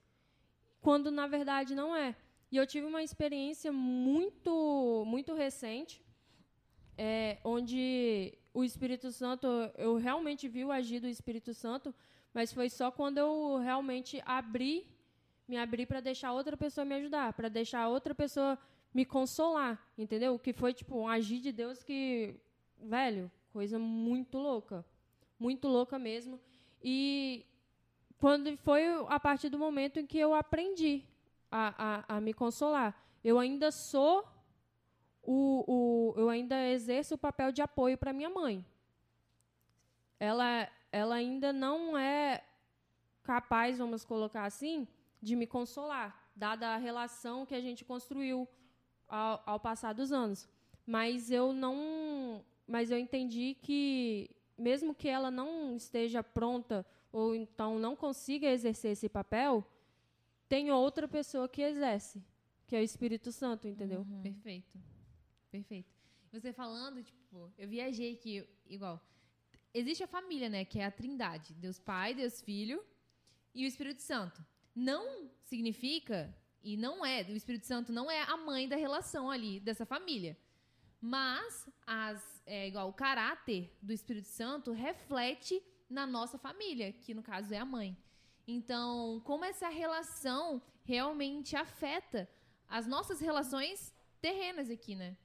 quando na verdade não é. E eu tive uma experiência muito, muito recente, é, onde o Espírito Santo, eu realmente vi o agir do Espírito Santo, mas foi só quando eu realmente abri, me abri para deixar outra pessoa me ajudar, para deixar outra pessoa me consolar, entendeu? Que foi tipo um agir de Deus que, velho, coisa muito louca, muito louca mesmo. E quando foi a partir do momento em que eu aprendi a, a, a me consolar. Eu ainda sou o, o, eu ainda exerço o papel de apoio para minha mãe. Ela, ela ainda não é capaz, vamos colocar assim, de me consolar, dada a relação que a gente construiu ao, ao passar dos anos. Mas eu não, mas eu entendi que mesmo que ela não esteja pronta ou então não consiga exercer esse papel, tem outra pessoa que exerce, que é o Espírito Santo, entendeu? Uhum. Perfeito. Perfeito. Você falando, tipo, eu viajei aqui, igual. Existe a família, né? Que é a trindade. Deus Pai, Deus Filho e o Espírito Santo. Não significa, e não é, o Espírito Santo não é a mãe da relação ali, dessa família. Mas, as, é, igual, o caráter do Espírito Santo reflete na nossa família, que no caso é a mãe. Então, como essa relação realmente afeta as nossas relações terrenas aqui, né?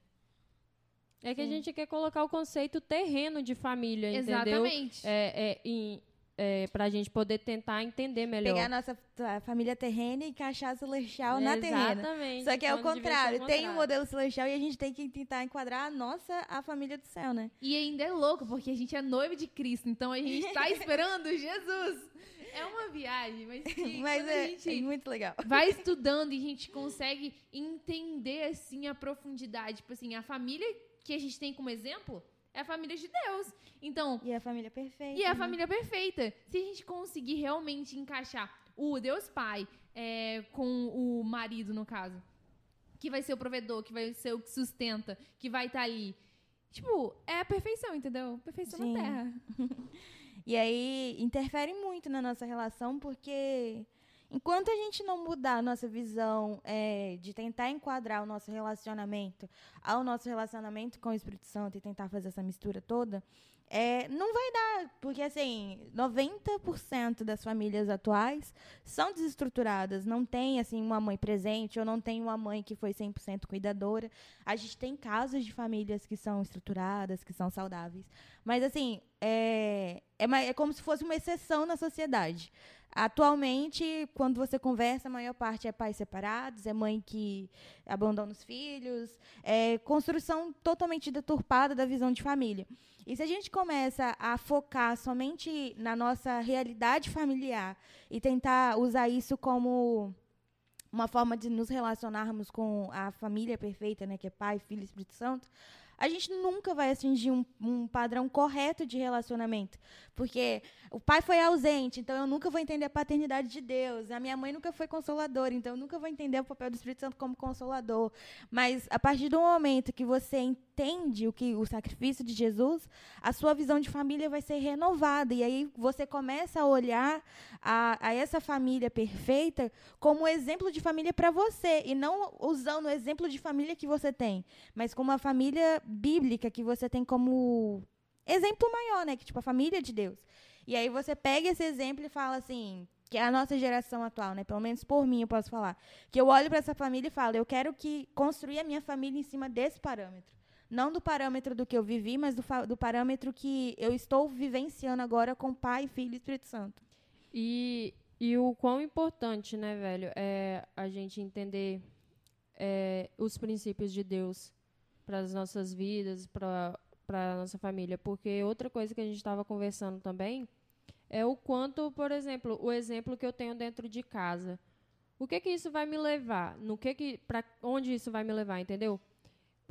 É que Sim. a gente quer colocar o conceito terreno de família, entendeu? Exatamente. É, é, em, é, para a gente poder tentar entender melhor. Pegar a nossa a família terrena e encaixar a celestial na terrena. Exatamente. Só que é o contrário. Tem um modelo celestial e a gente tem que tentar enquadrar a nossa, a família do céu, né? E ainda é louco, porque a gente é noivo de Cristo, então a gente está esperando Jesus. É uma viagem, mas, que, mas é, é, muito legal. Vai estudando e a gente consegue entender assim a profundidade, tipo assim, a família que a gente tem como exemplo é a família de Deus. Então. E é a família perfeita. E é a né? família perfeita. Se a gente conseguir realmente encaixar o Deus Pai é, com o marido, no caso, que vai ser o provedor, que vai ser o que sustenta, que vai estar tá ali. Tipo, é a perfeição, entendeu? Perfeição Sim. na Terra. e aí interfere muito na nossa relação, porque Enquanto a gente não mudar a nossa visão é, de tentar enquadrar o nosso relacionamento ao nosso relacionamento com o Espírito Santo e tentar fazer essa mistura toda, é, não vai dar, porque assim, 90% das famílias atuais são desestruturadas, não tem assim uma mãe presente ou não tem uma mãe que foi 100% cuidadora. A gente tem casos de famílias que são estruturadas, que são saudáveis, mas assim, é, é, é como se fosse uma exceção na sociedade. Atualmente, quando você conversa, a maior parte é pais separados, é mãe que abandona os filhos, é construção totalmente deturpada da visão de família. E se a gente começa a focar somente na nossa realidade familiar e tentar usar isso como uma forma de nos relacionarmos com a família perfeita, né, que é Pai, Filho e Espírito Santo, a gente nunca vai atingir um, um, padrão correto de relacionamento. Porque o pai foi ausente, então eu nunca vou entender a paternidade de Deus. A minha mãe nunca foi consoladora, então eu nunca vou entender o papel do Espírito Santo como consolador. Mas a partir do momento que você entende o que o sacrifício de Jesus, a sua visão de família vai ser renovada. E aí você começa a olhar a, a essa família perfeita como exemplo de família para você. E não usando o exemplo de família que você tem, mas como uma família bíblica que você tem como exemplo maior, né? Que tipo a família de Deus. E aí você pega esse exemplo e fala assim, que é a nossa geração atual, né? Pelo menos por mim eu posso falar, que eu olho para essa família e falo, eu quero que construir a minha família em cima desse parâmetro. Não do parâmetro do que eu vivi, mas do, do parâmetro que eu estou vivenciando agora com Pai, Filho e Espírito Santo. E, e o quão importante, né, velho, é a gente entender é, os princípios de Deus para as nossas vidas, para a nossa família. Porque outra coisa que a gente estava conversando também é o quanto, por exemplo, o exemplo que eu tenho dentro de casa. O que que isso vai me levar? No que que para onde isso vai me levar, entendeu?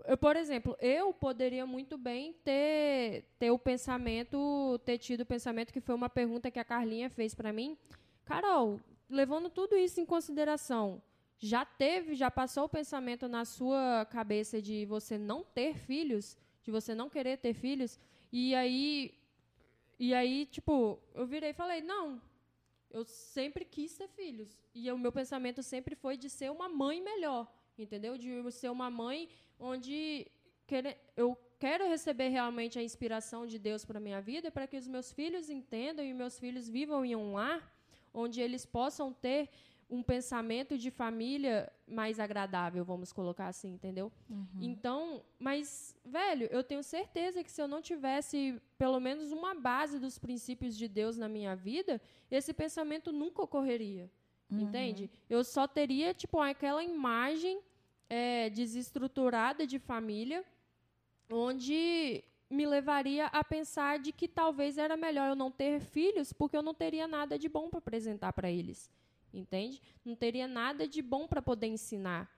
Eu, por exemplo, eu poderia muito bem ter ter o pensamento, ter tido o pensamento que foi uma pergunta que a Carlinha fez para mim. Carol, levando tudo isso em consideração, já teve, já passou o pensamento na sua cabeça de você não ter filhos, de você não querer ter filhos, e aí e aí, tipo, eu virei e falei: "Não. Eu sempre quis ter filhos, e o meu pensamento sempre foi de ser uma mãe melhor, entendeu? De ser uma mãe onde eu quero receber realmente a inspiração de Deus para minha vida, para que os meus filhos entendam e meus filhos vivam em um lar onde eles possam ter um pensamento de família mais agradável, vamos colocar assim, entendeu? Uhum. Então, mas, velho, eu tenho certeza que se eu não tivesse pelo menos uma base dos princípios de Deus na minha vida, esse pensamento nunca ocorreria. Uhum. Entende? Eu só teria, tipo, aquela imagem é, desestruturada de família, onde me levaria a pensar de que talvez era melhor eu não ter filhos, porque eu não teria nada de bom para apresentar para eles entende? Não teria nada de bom para poder ensinar.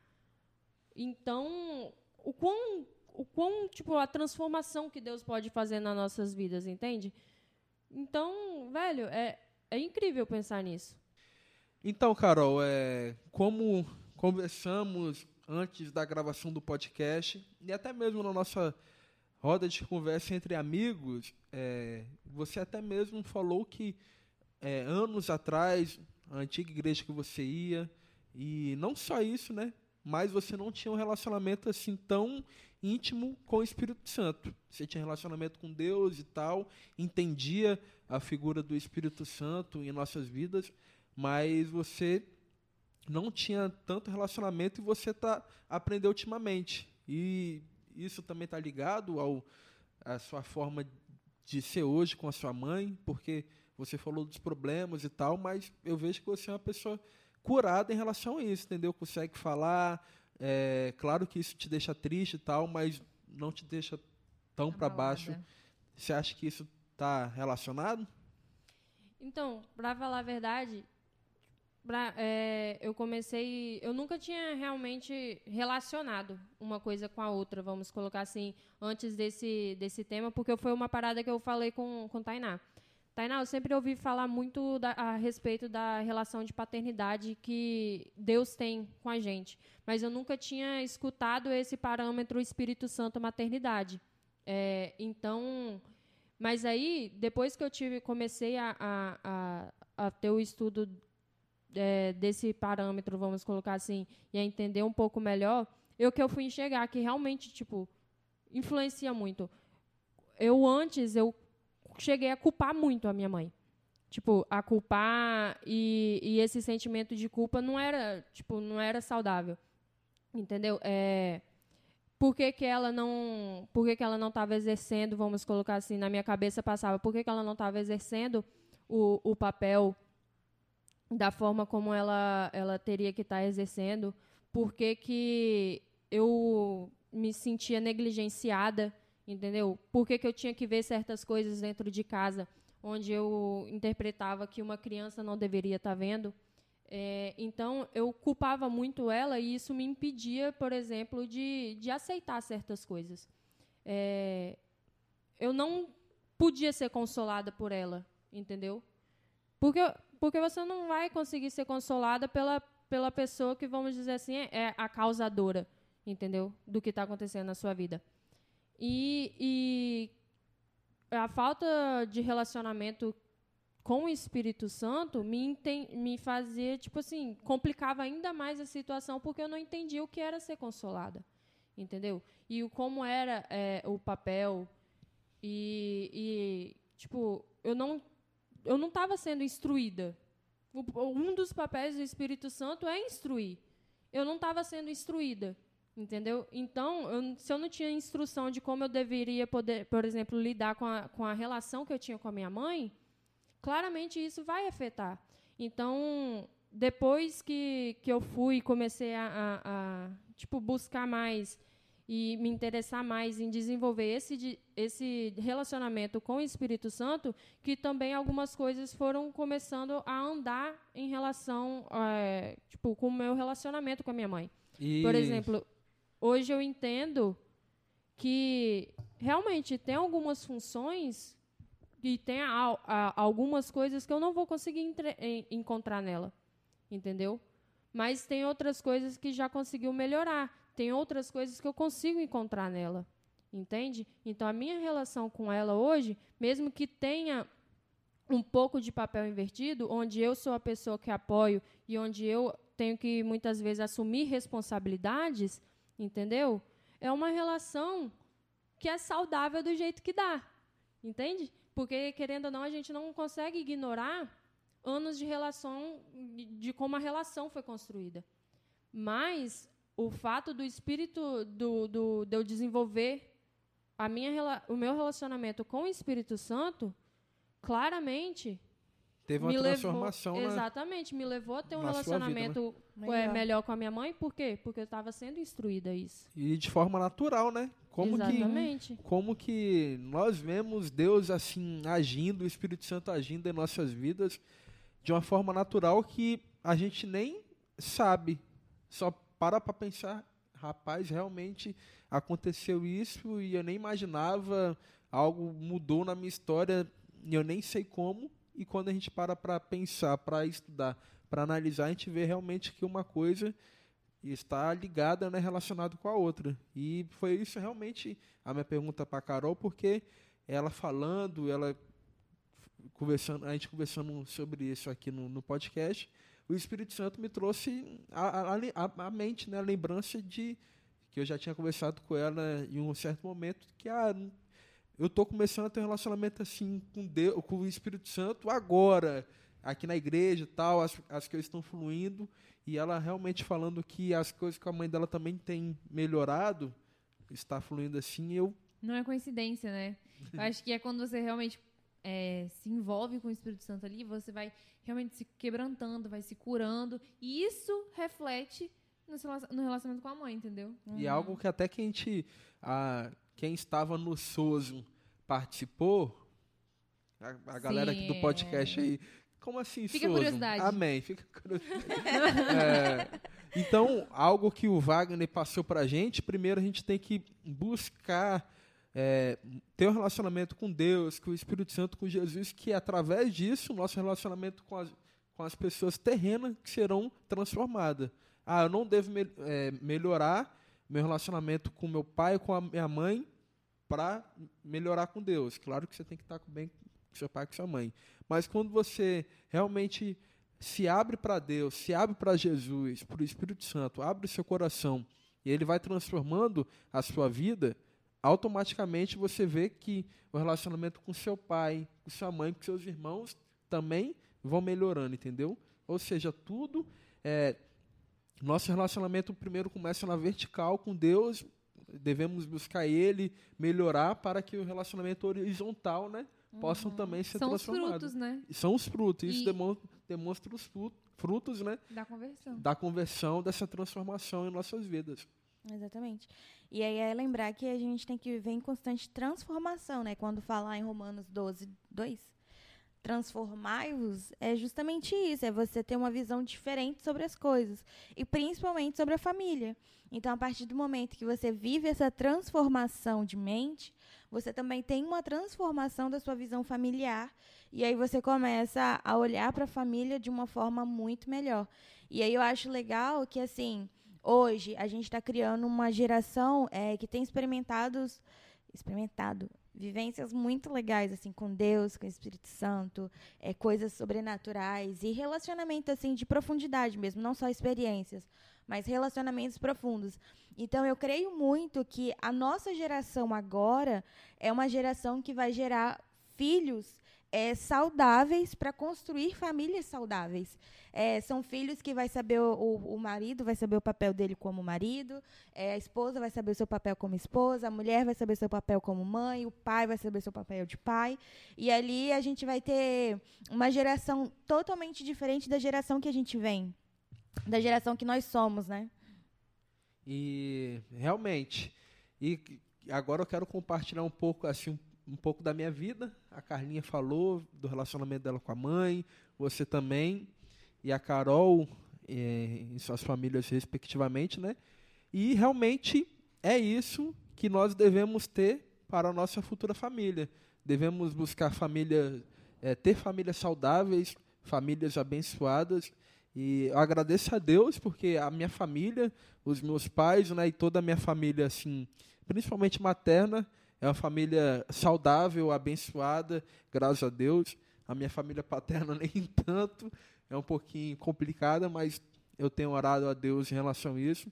Então, o quão, o quão, tipo, a transformação que Deus pode fazer nas nossas vidas, entende? Então, velho, é, é incrível pensar nisso. Então, Carol, é, como conversamos antes da gravação do podcast e até mesmo na nossa roda de conversa entre amigos, é, você até mesmo falou que é, anos atrás a antiga igreja que você ia. E não só isso, né? Mas você não tinha um relacionamento assim tão íntimo com o Espírito Santo. Você tinha relacionamento com Deus e tal, entendia a figura do Espírito Santo em nossas vidas, mas você não tinha tanto relacionamento e você tá aprendeu ultimamente. E isso também está ligado ao a sua forma de ser hoje com a sua mãe, porque você falou dos problemas e tal, mas eu vejo que você é uma pessoa curada em relação a isso, entendeu? Consegue falar. É, claro que isso te deixa triste e tal, mas não te deixa tão para baixo. Você acha que isso está relacionado? Então, para falar a verdade, pra, é, eu comecei. Eu nunca tinha realmente relacionado uma coisa com a outra, vamos colocar assim, antes desse, desse tema, porque foi uma parada que eu falei com, com Tainá. Tainá, eu sempre ouvi falar muito da, a respeito da relação de paternidade que Deus tem com a gente, mas eu nunca tinha escutado esse parâmetro Espírito Santo maternidade. É, então, mas aí depois que eu tive, comecei a, a, a, a ter o estudo é, desse parâmetro, vamos colocar assim, e a entender um pouco melhor, eu que eu fui enxergar que realmente, tipo, influencia muito. Eu antes, eu cheguei a culpar muito a minha mãe. Tipo, a culpar e, e esse sentimento de culpa não era, tipo, não era saudável. Entendeu? É, por que, que ela não por que, que ela não estava exercendo vamos colocar assim na minha cabeça passava por que, que ela não estava exercendo o, o papel da forma como ela ela teria que estar tá exercendo por que, eu me sentia negligenciada entendeu por que, que eu tinha que ver certas coisas dentro de casa onde eu interpretava que uma criança não deveria estar tá vendo é, então, eu culpava muito ela e isso me impedia, por exemplo, de, de aceitar certas coisas. É, eu não podia ser consolada por ela, entendeu? Porque, porque você não vai conseguir ser consolada pela, pela pessoa que, vamos dizer assim, é a causadora, entendeu? Do que está acontecendo na sua vida. E, e a falta de relacionamento com o Espírito Santo me, me fazia, tipo assim, complicava ainda mais a situação porque eu não entendia o que era ser consolada, entendeu? E o, como era é, o papel e, e, tipo, eu não eu não estava sendo instruída. Um dos papéis do Espírito Santo é instruir. Eu não estava sendo instruída, entendeu? Então, eu, se eu não tinha instrução de como eu deveria poder, por exemplo, lidar com a, com a relação que eu tinha com a minha mãe, claramente isso vai afetar. Então, depois que, que eu fui comecei a, a, a, tipo, buscar mais e me interessar mais em desenvolver esse, esse relacionamento com o Espírito Santo, que também algumas coisas foram começando a andar em relação, é, tipo, com o meu relacionamento com a minha mãe. E... Por exemplo, hoje eu entendo que realmente tem algumas funções e tem a, a, algumas coisas que eu não vou conseguir entre, em, encontrar nela, entendeu? Mas tem outras coisas que já conseguiu melhorar, tem outras coisas que eu consigo encontrar nela, entende? Então a minha relação com ela hoje, mesmo que tenha um pouco de papel invertido, onde eu sou a pessoa que apoio e onde eu tenho que muitas vezes assumir responsabilidades, entendeu? É uma relação que é saudável do jeito que dá, entende? Porque, querendo ou não, a gente não consegue ignorar anos de relação, de como a relação foi construída. Mas o fato do espírito, do, do, de eu desenvolver a minha, o meu relacionamento com o Espírito Santo, claramente Teve uma transformação levou, Exatamente, me levou a ter um relacionamento vida, né? melhor com a minha mãe. Por quê? Porque eu estava sendo instruída a isso. E de forma natural, né? Como exatamente. Que, como que nós vemos Deus assim agindo, o Espírito Santo agindo em nossas vidas de uma forma natural que a gente nem sabe. Só para para pensar, rapaz, realmente aconteceu isso e eu nem imaginava, algo mudou na minha história e eu nem sei como e quando a gente para para pensar, para estudar, para analisar, a gente vê realmente que uma coisa está ligada, né, relacionada com a outra. E foi isso realmente a minha pergunta para a Carol, porque ela falando, ela conversando, a gente conversando sobre isso aqui no, no podcast, o Espírito Santo me trouxe a, a, a, mente, né, a lembrança de que eu já tinha conversado com ela em um certo momento, que ah, eu estou começando a ter um relacionamento assim com Deus, com o Espírito Santo agora, aqui na igreja tal, as, as coisas estão fluindo, e ela realmente falando que as coisas que a mãe dela também tem melhorado, está fluindo assim, eu... Não é coincidência, né? Eu acho que é quando você realmente é, se envolve com o Espírito Santo ali, você vai realmente se quebrantando, vai se curando, e isso reflete no relacionamento com a mãe, entendeu? E uhum. algo que até que a gente, a, quem estava no Soso participou, a, a galera aqui do podcast é. aí, como assim, Fica Soso? curiosidade. Amém, fica curiosidade. é, então, algo que o Wagner passou para a gente, primeiro a gente tem que buscar é, ter um relacionamento com Deus, com o Espírito Santo, com Jesus, que através disso, o nosso relacionamento com as, com as pessoas terrenas que serão transformadas. Ah, eu não devo me, é, melhorar meu relacionamento com meu pai, com a minha mãe, para melhorar com Deus. Claro que você tem que estar bem com seu pai e com sua mãe. Mas quando você realmente se abre para Deus, se abre para Jesus, para o Espírito Santo, abre seu coração e ele vai transformando a sua vida, automaticamente você vê que o relacionamento com seu pai, com sua mãe, com seus irmãos também vão melhorando, entendeu? Ou seja, tudo é, nosso relacionamento primeiro começa na vertical com Deus, devemos buscar Ele, melhorar para que o relacionamento horizontal, né, possam uhum. também ser São transformados. São os frutos, né? São os frutos. Isso demonstra, demonstra os frutos, né? Da conversão. Da conversão, dessa transformação em nossas vidas. Exatamente. E aí é lembrar que a gente tem que viver em constante transformação, né? Quando falar em Romanos 12, 2, transformai-vos é justamente isso, é você ter uma visão diferente sobre as coisas e principalmente sobre a família. Então, a partir do momento que você vive essa transformação de mente, você também tem uma transformação da sua visão familiar e aí você começa a olhar para a família de uma forma muito melhor. E aí eu acho legal que assim, hoje a gente está criando uma geração é, que tem experimentado vivências muito legais assim com Deus, com o Espírito Santo, é, coisas sobrenaturais e relacionamento assim de profundidade mesmo, não só experiências, mas relacionamentos profundos. Então eu creio muito que a nossa geração agora é uma geração que vai gerar filhos é, saudáveis para construir famílias saudáveis. É, são filhos que vai saber o, o, marido vai saber o papel dele como marido, é, a esposa vai saber o seu papel como esposa, a mulher vai saber o seu papel como mãe, o pai vai saber o seu papel de pai. E ali a gente vai ter uma geração totalmente diferente da geração que a gente vem, da geração que nós somos, né? E realmente, e agora eu quero compartilhar um pouco assim um pouco da minha vida. A Carlinha falou do relacionamento dela com a mãe, você também, e a Carol é, em suas famílias respectivamente, né? E realmente é isso que nós devemos ter para a nossa futura família. Devemos buscar família, é, ter famílias saudáveis, famílias abençoadas. E eu agradeço a Deus porque a minha família, os meus pais, né, e toda a minha família, assim, principalmente materna, é uma família saudável, abençoada, graças a Deus. A minha família paterna nem tanto, é um pouquinho complicada, mas eu tenho orado a Deus em relação a isso.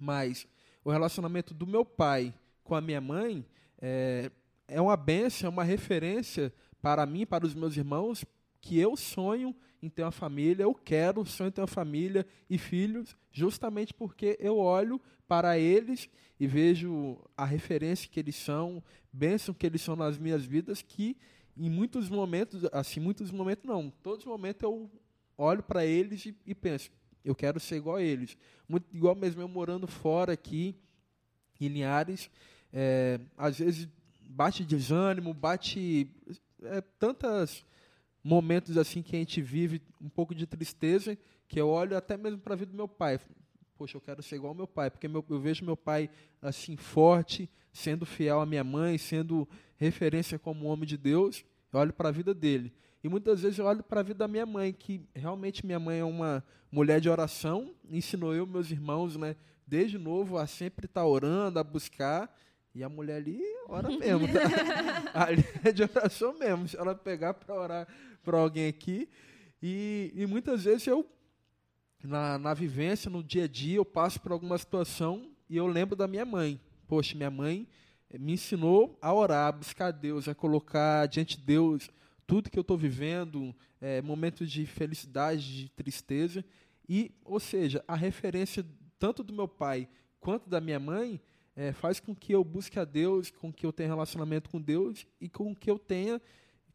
Mas o relacionamento do meu pai com a minha mãe é, é uma bênção, é uma referência para mim, para os meus irmãos, que eu sonho em ter uma família, eu quero, sonho em ter uma família e filhos, justamente porque eu olho para eles e vejo a referência que eles são, bênção que eles são nas minhas vidas, que em muitos momentos, assim, muitos momentos não, todos os momentos eu olho para eles e, e, penso, eu quero ser igual a eles. Muito, igual mesmo eu morando fora aqui, em Linhares, é, às vezes bate desânimo, bate é, tantos momentos assim que a gente vive um pouco de tristeza, que eu olho até mesmo para a vida do meu pai poxa, eu quero ser igual ao meu pai, porque meu, eu vejo meu pai assim forte, sendo fiel à minha mãe, sendo referência como homem de Deus. Eu olho para a vida dele. E muitas vezes eu olho para a vida da minha mãe, que realmente minha mãe é uma mulher de oração, ensinou eu, meus irmãos, né, desde novo a sempre estar tá orando, a buscar. E a mulher ali ora mesmo, tá? ali é de oração mesmo. Se ela pegar para orar para alguém aqui. E, e muitas vezes eu na, na vivência, no dia a dia, eu passo por alguma situação e eu lembro da minha mãe. Poxa, minha mãe eh, me ensinou a orar, a buscar Deus, a colocar diante de Deus tudo que eu estou vivendo, é, momentos de felicidade, de tristeza. E, ou seja, a referência tanto do meu pai quanto da minha mãe é, faz com que eu busque a Deus, com que eu tenha relacionamento com Deus e com que eu tenha,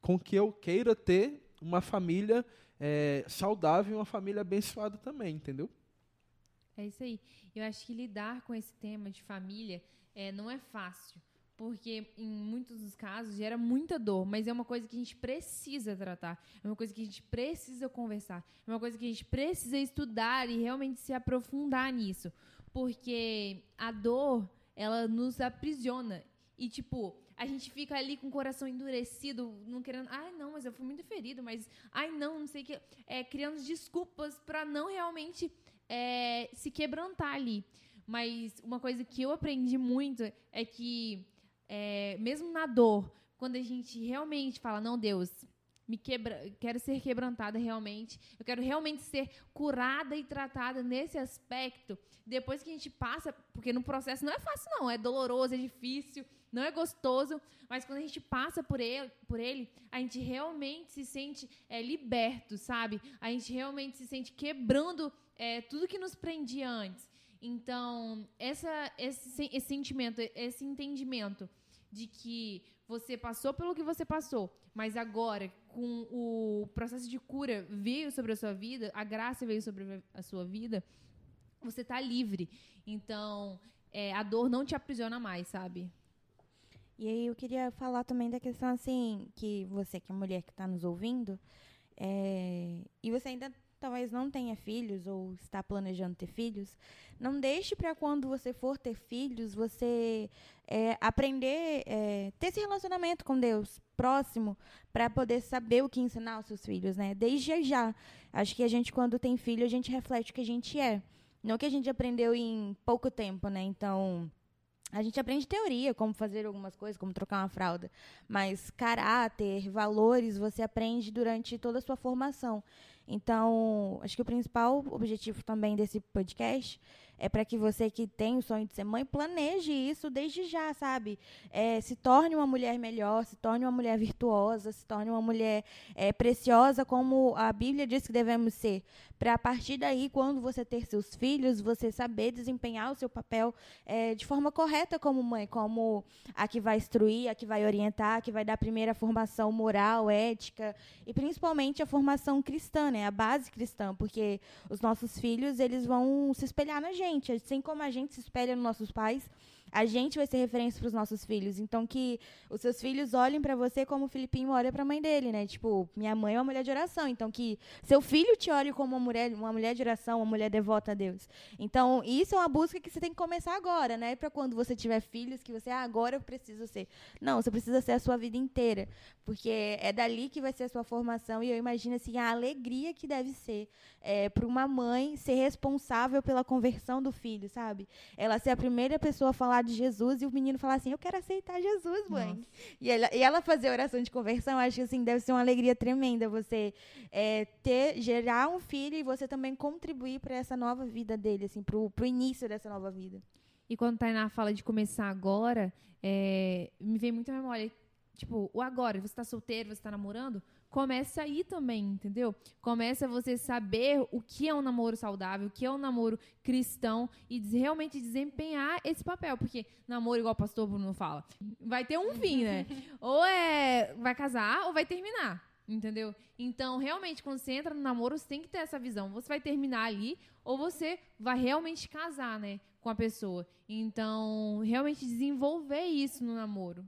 com que eu queira ter uma família é, saudável e uma família abençoada também, entendeu? É isso aí. Eu acho que lidar com esse tema de família é, não é fácil, porque em muitos dos casos gera muita dor, mas é uma coisa que a gente precisa tratar, é uma coisa que a gente precisa conversar, é uma coisa que a gente precisa estudar e realmente se aprofundar nisso, porque a dor ela nos aprisiona e tipo a gente fica ali com o coração endurecido, não querendo, ai não, mas eu fui muito ferido, mas ai não, não sei o que, é, criando desculpas para não realmente é, se quebrantar ali. Mas uma coisa que eu aprendi muito é que, é, mesmo na dor, quando a gente realmente fala, não, Deus, me quebra, quero ser quebrantada realmente, eu quero realmente ser curada e tratada nesse aspecto. Depois que a gente passa, porque no processo não é fácil não, é doloroso, é difícil, não é gostoso, mas quando a gente passa por ele, por ele a gente realmente se sente é, liberto, sabe? A gente realmente se sente quebrando é, tudo que nos prendia antes. Então, essa, esse, esse sentimento, esse entendimento de que você passou pelo que você passou, mas agora, com o processo de cura veio sobre a sua vida, a graça veio sobre a sua vida, você está livre. Então, é, a dor não te aprisiona mais, sabe? E aí eu queria falar também da questão assim, que você que é mulher que está nos ouvindo, é, e você ainda talvez não tenha filhos ou está planejando ter filhos, não deixe para quando você for ter filhos, você é, aprender, é, ter esse relacionamento com Deus próximo para poder saber o que ensinar aos seus filhos, né? Desde já. Acho que a gente, quando tem filho, a gente reflete o que a gente é. Não o que a gente aprendeu em pouco tempo, né? Então, a gente aprende teoria, como fazer algumas coisas, como trocar uma fralda. Mas caráter, valores, você aprende durante toda a sua formação. Então, acho que o principal objetivo também desse podcast é para que você que tem o sonho de ser mãe planeje isso desde já, sabe? É, se torne uma mulher melhor, se torne uma mulher virtuosa, se torne uma mulher é, preciosa, como a Bíblia diz que devemos ser. Para a partir daí, quando você ter seus filhos, você saber desempenhar o seu papel é, de forma correta como mãe, como a que vai instruir, a que vai orientar, a que vai dar a primeira formação moral, ética e principalmente a formação cristã, né? A base cristã, porque os nossos filhos eles vão se espelhar na gente gente. Assim como a gente se espelha nos nossos pais, a gente vai ser referência para os nossos filhos. Então, que os seus filhos olhem para você como o Filipinho olha para a mãe dele, né? Tipo, minha mãe é uma mulher de oração. Então, que seu filho te olhe como uma mulher, uma mulher de oração, uma mulher devota a Deus. Então, isso é uma busca que você tem que começar agora, né? Para quando você tiver filhos, que você, ah, agora eu preciso ser. Não, você precisa ser a sua vida inteira. Porque é dali que vai ser a sua formação. E eu imagino, assim, a alegria que deve ser é, para uma mãe ser responsável pela conversão do filho, sabe? Ela ser a primeira pessoa a falar falar de Jesus e o menino falar assim: Eu quero aceitar Jesus, mãe. E ela, e ela fazer oração de conversão, acho que assim, deve ser uma alegria tremenda você é, ter, gerar um filho e você também contribuir para essa nova vida dele, assim, para o início dessa nova vida. E quando a Tainá fala de começar agora, é, me vem muito a memória. Tipo, o agora, você está solteiro, você está namorando, começa aí também, entendeu? Começa você saber o que é um namoro saudável, o que é um namoro cristão e realmente desempenhar esse papel, porque namoro igual o pastor Bruno fala, vai ter um fim, né? ou é vai casar ou vai terminar. Entendeu? Então, realmente, quando você entra no namoro, você tem que ter essa visão. Você vai terminar ali ou você vai realmente casar, né? Com a pessoa. Então, realmente desenvolver isso no namoro.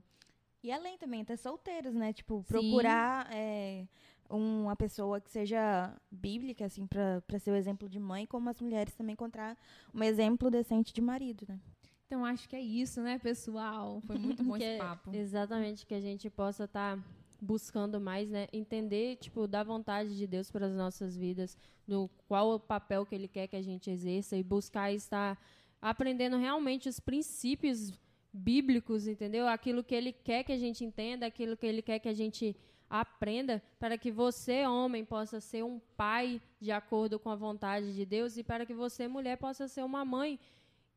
E além também, ter solteiros, né? Tipo, procurar é, uma pessoa que seja bíblica, assim, para ser o exemplo de mãe, como as mulheres também encontrar um exemplo decente de marido, né? Então, acho que é isso, né, pessoal? Foi muito bom esse é papo. Exatamente, que a gente possa estar tá buscando mais, né? Entender, tipo, da vontade de Deus para as nossas vidas, do qual o papel que Ele quer que a gente exerça e buscar estar aprendendo realmente os princípios bíblicos, entendeu? Aquilo que ele quer que a gente entenda, aquilo que ele quer que a gente aprenda, para que você, homem, possa ser um pai de acordo com a vontade de Deus e para que você, mulher, possa ser uma mãe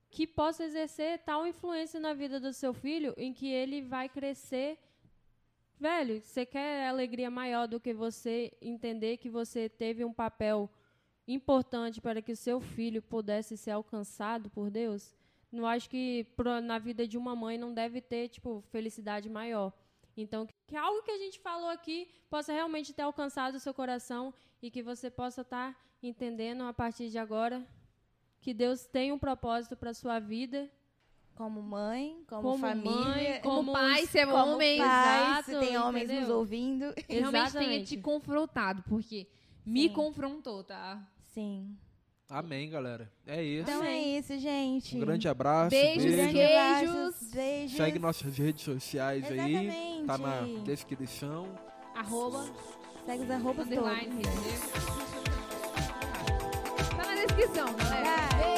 que possa exercer tal influência na vida do seu filho em que ele vai crescer. Velho, você quer alegria maior do que você entender que você teve um papel importante para que o seu filho pudesse ser alcançado por Deus? Não acho que pro, na vida de uma mãe não deve ter, tipo, felicidade maior. Então, que algo que a gente falou aqui possa realmente ter alcançado o seu coração e que você possa estar tá entendendo a partir de agora que Deus tem um propósito para sua vida. Como mãe, como, como família, mãe, como, como pai, ser como homem, pai, exato, se tem homens entendeu? nos ouvindo. Realmente tenha te confrontado, porque Sim. me confrontou, tá? Sim. Amém, galera. É isso. Então é isso, gente. Um grande abraço. Beijos, beijo. queijos. Beijos. Segue nossas redes sociais Exatamente. aí. Tá na descrição. Arroba. Segue os arrobas todos. Tá na descrição, galera.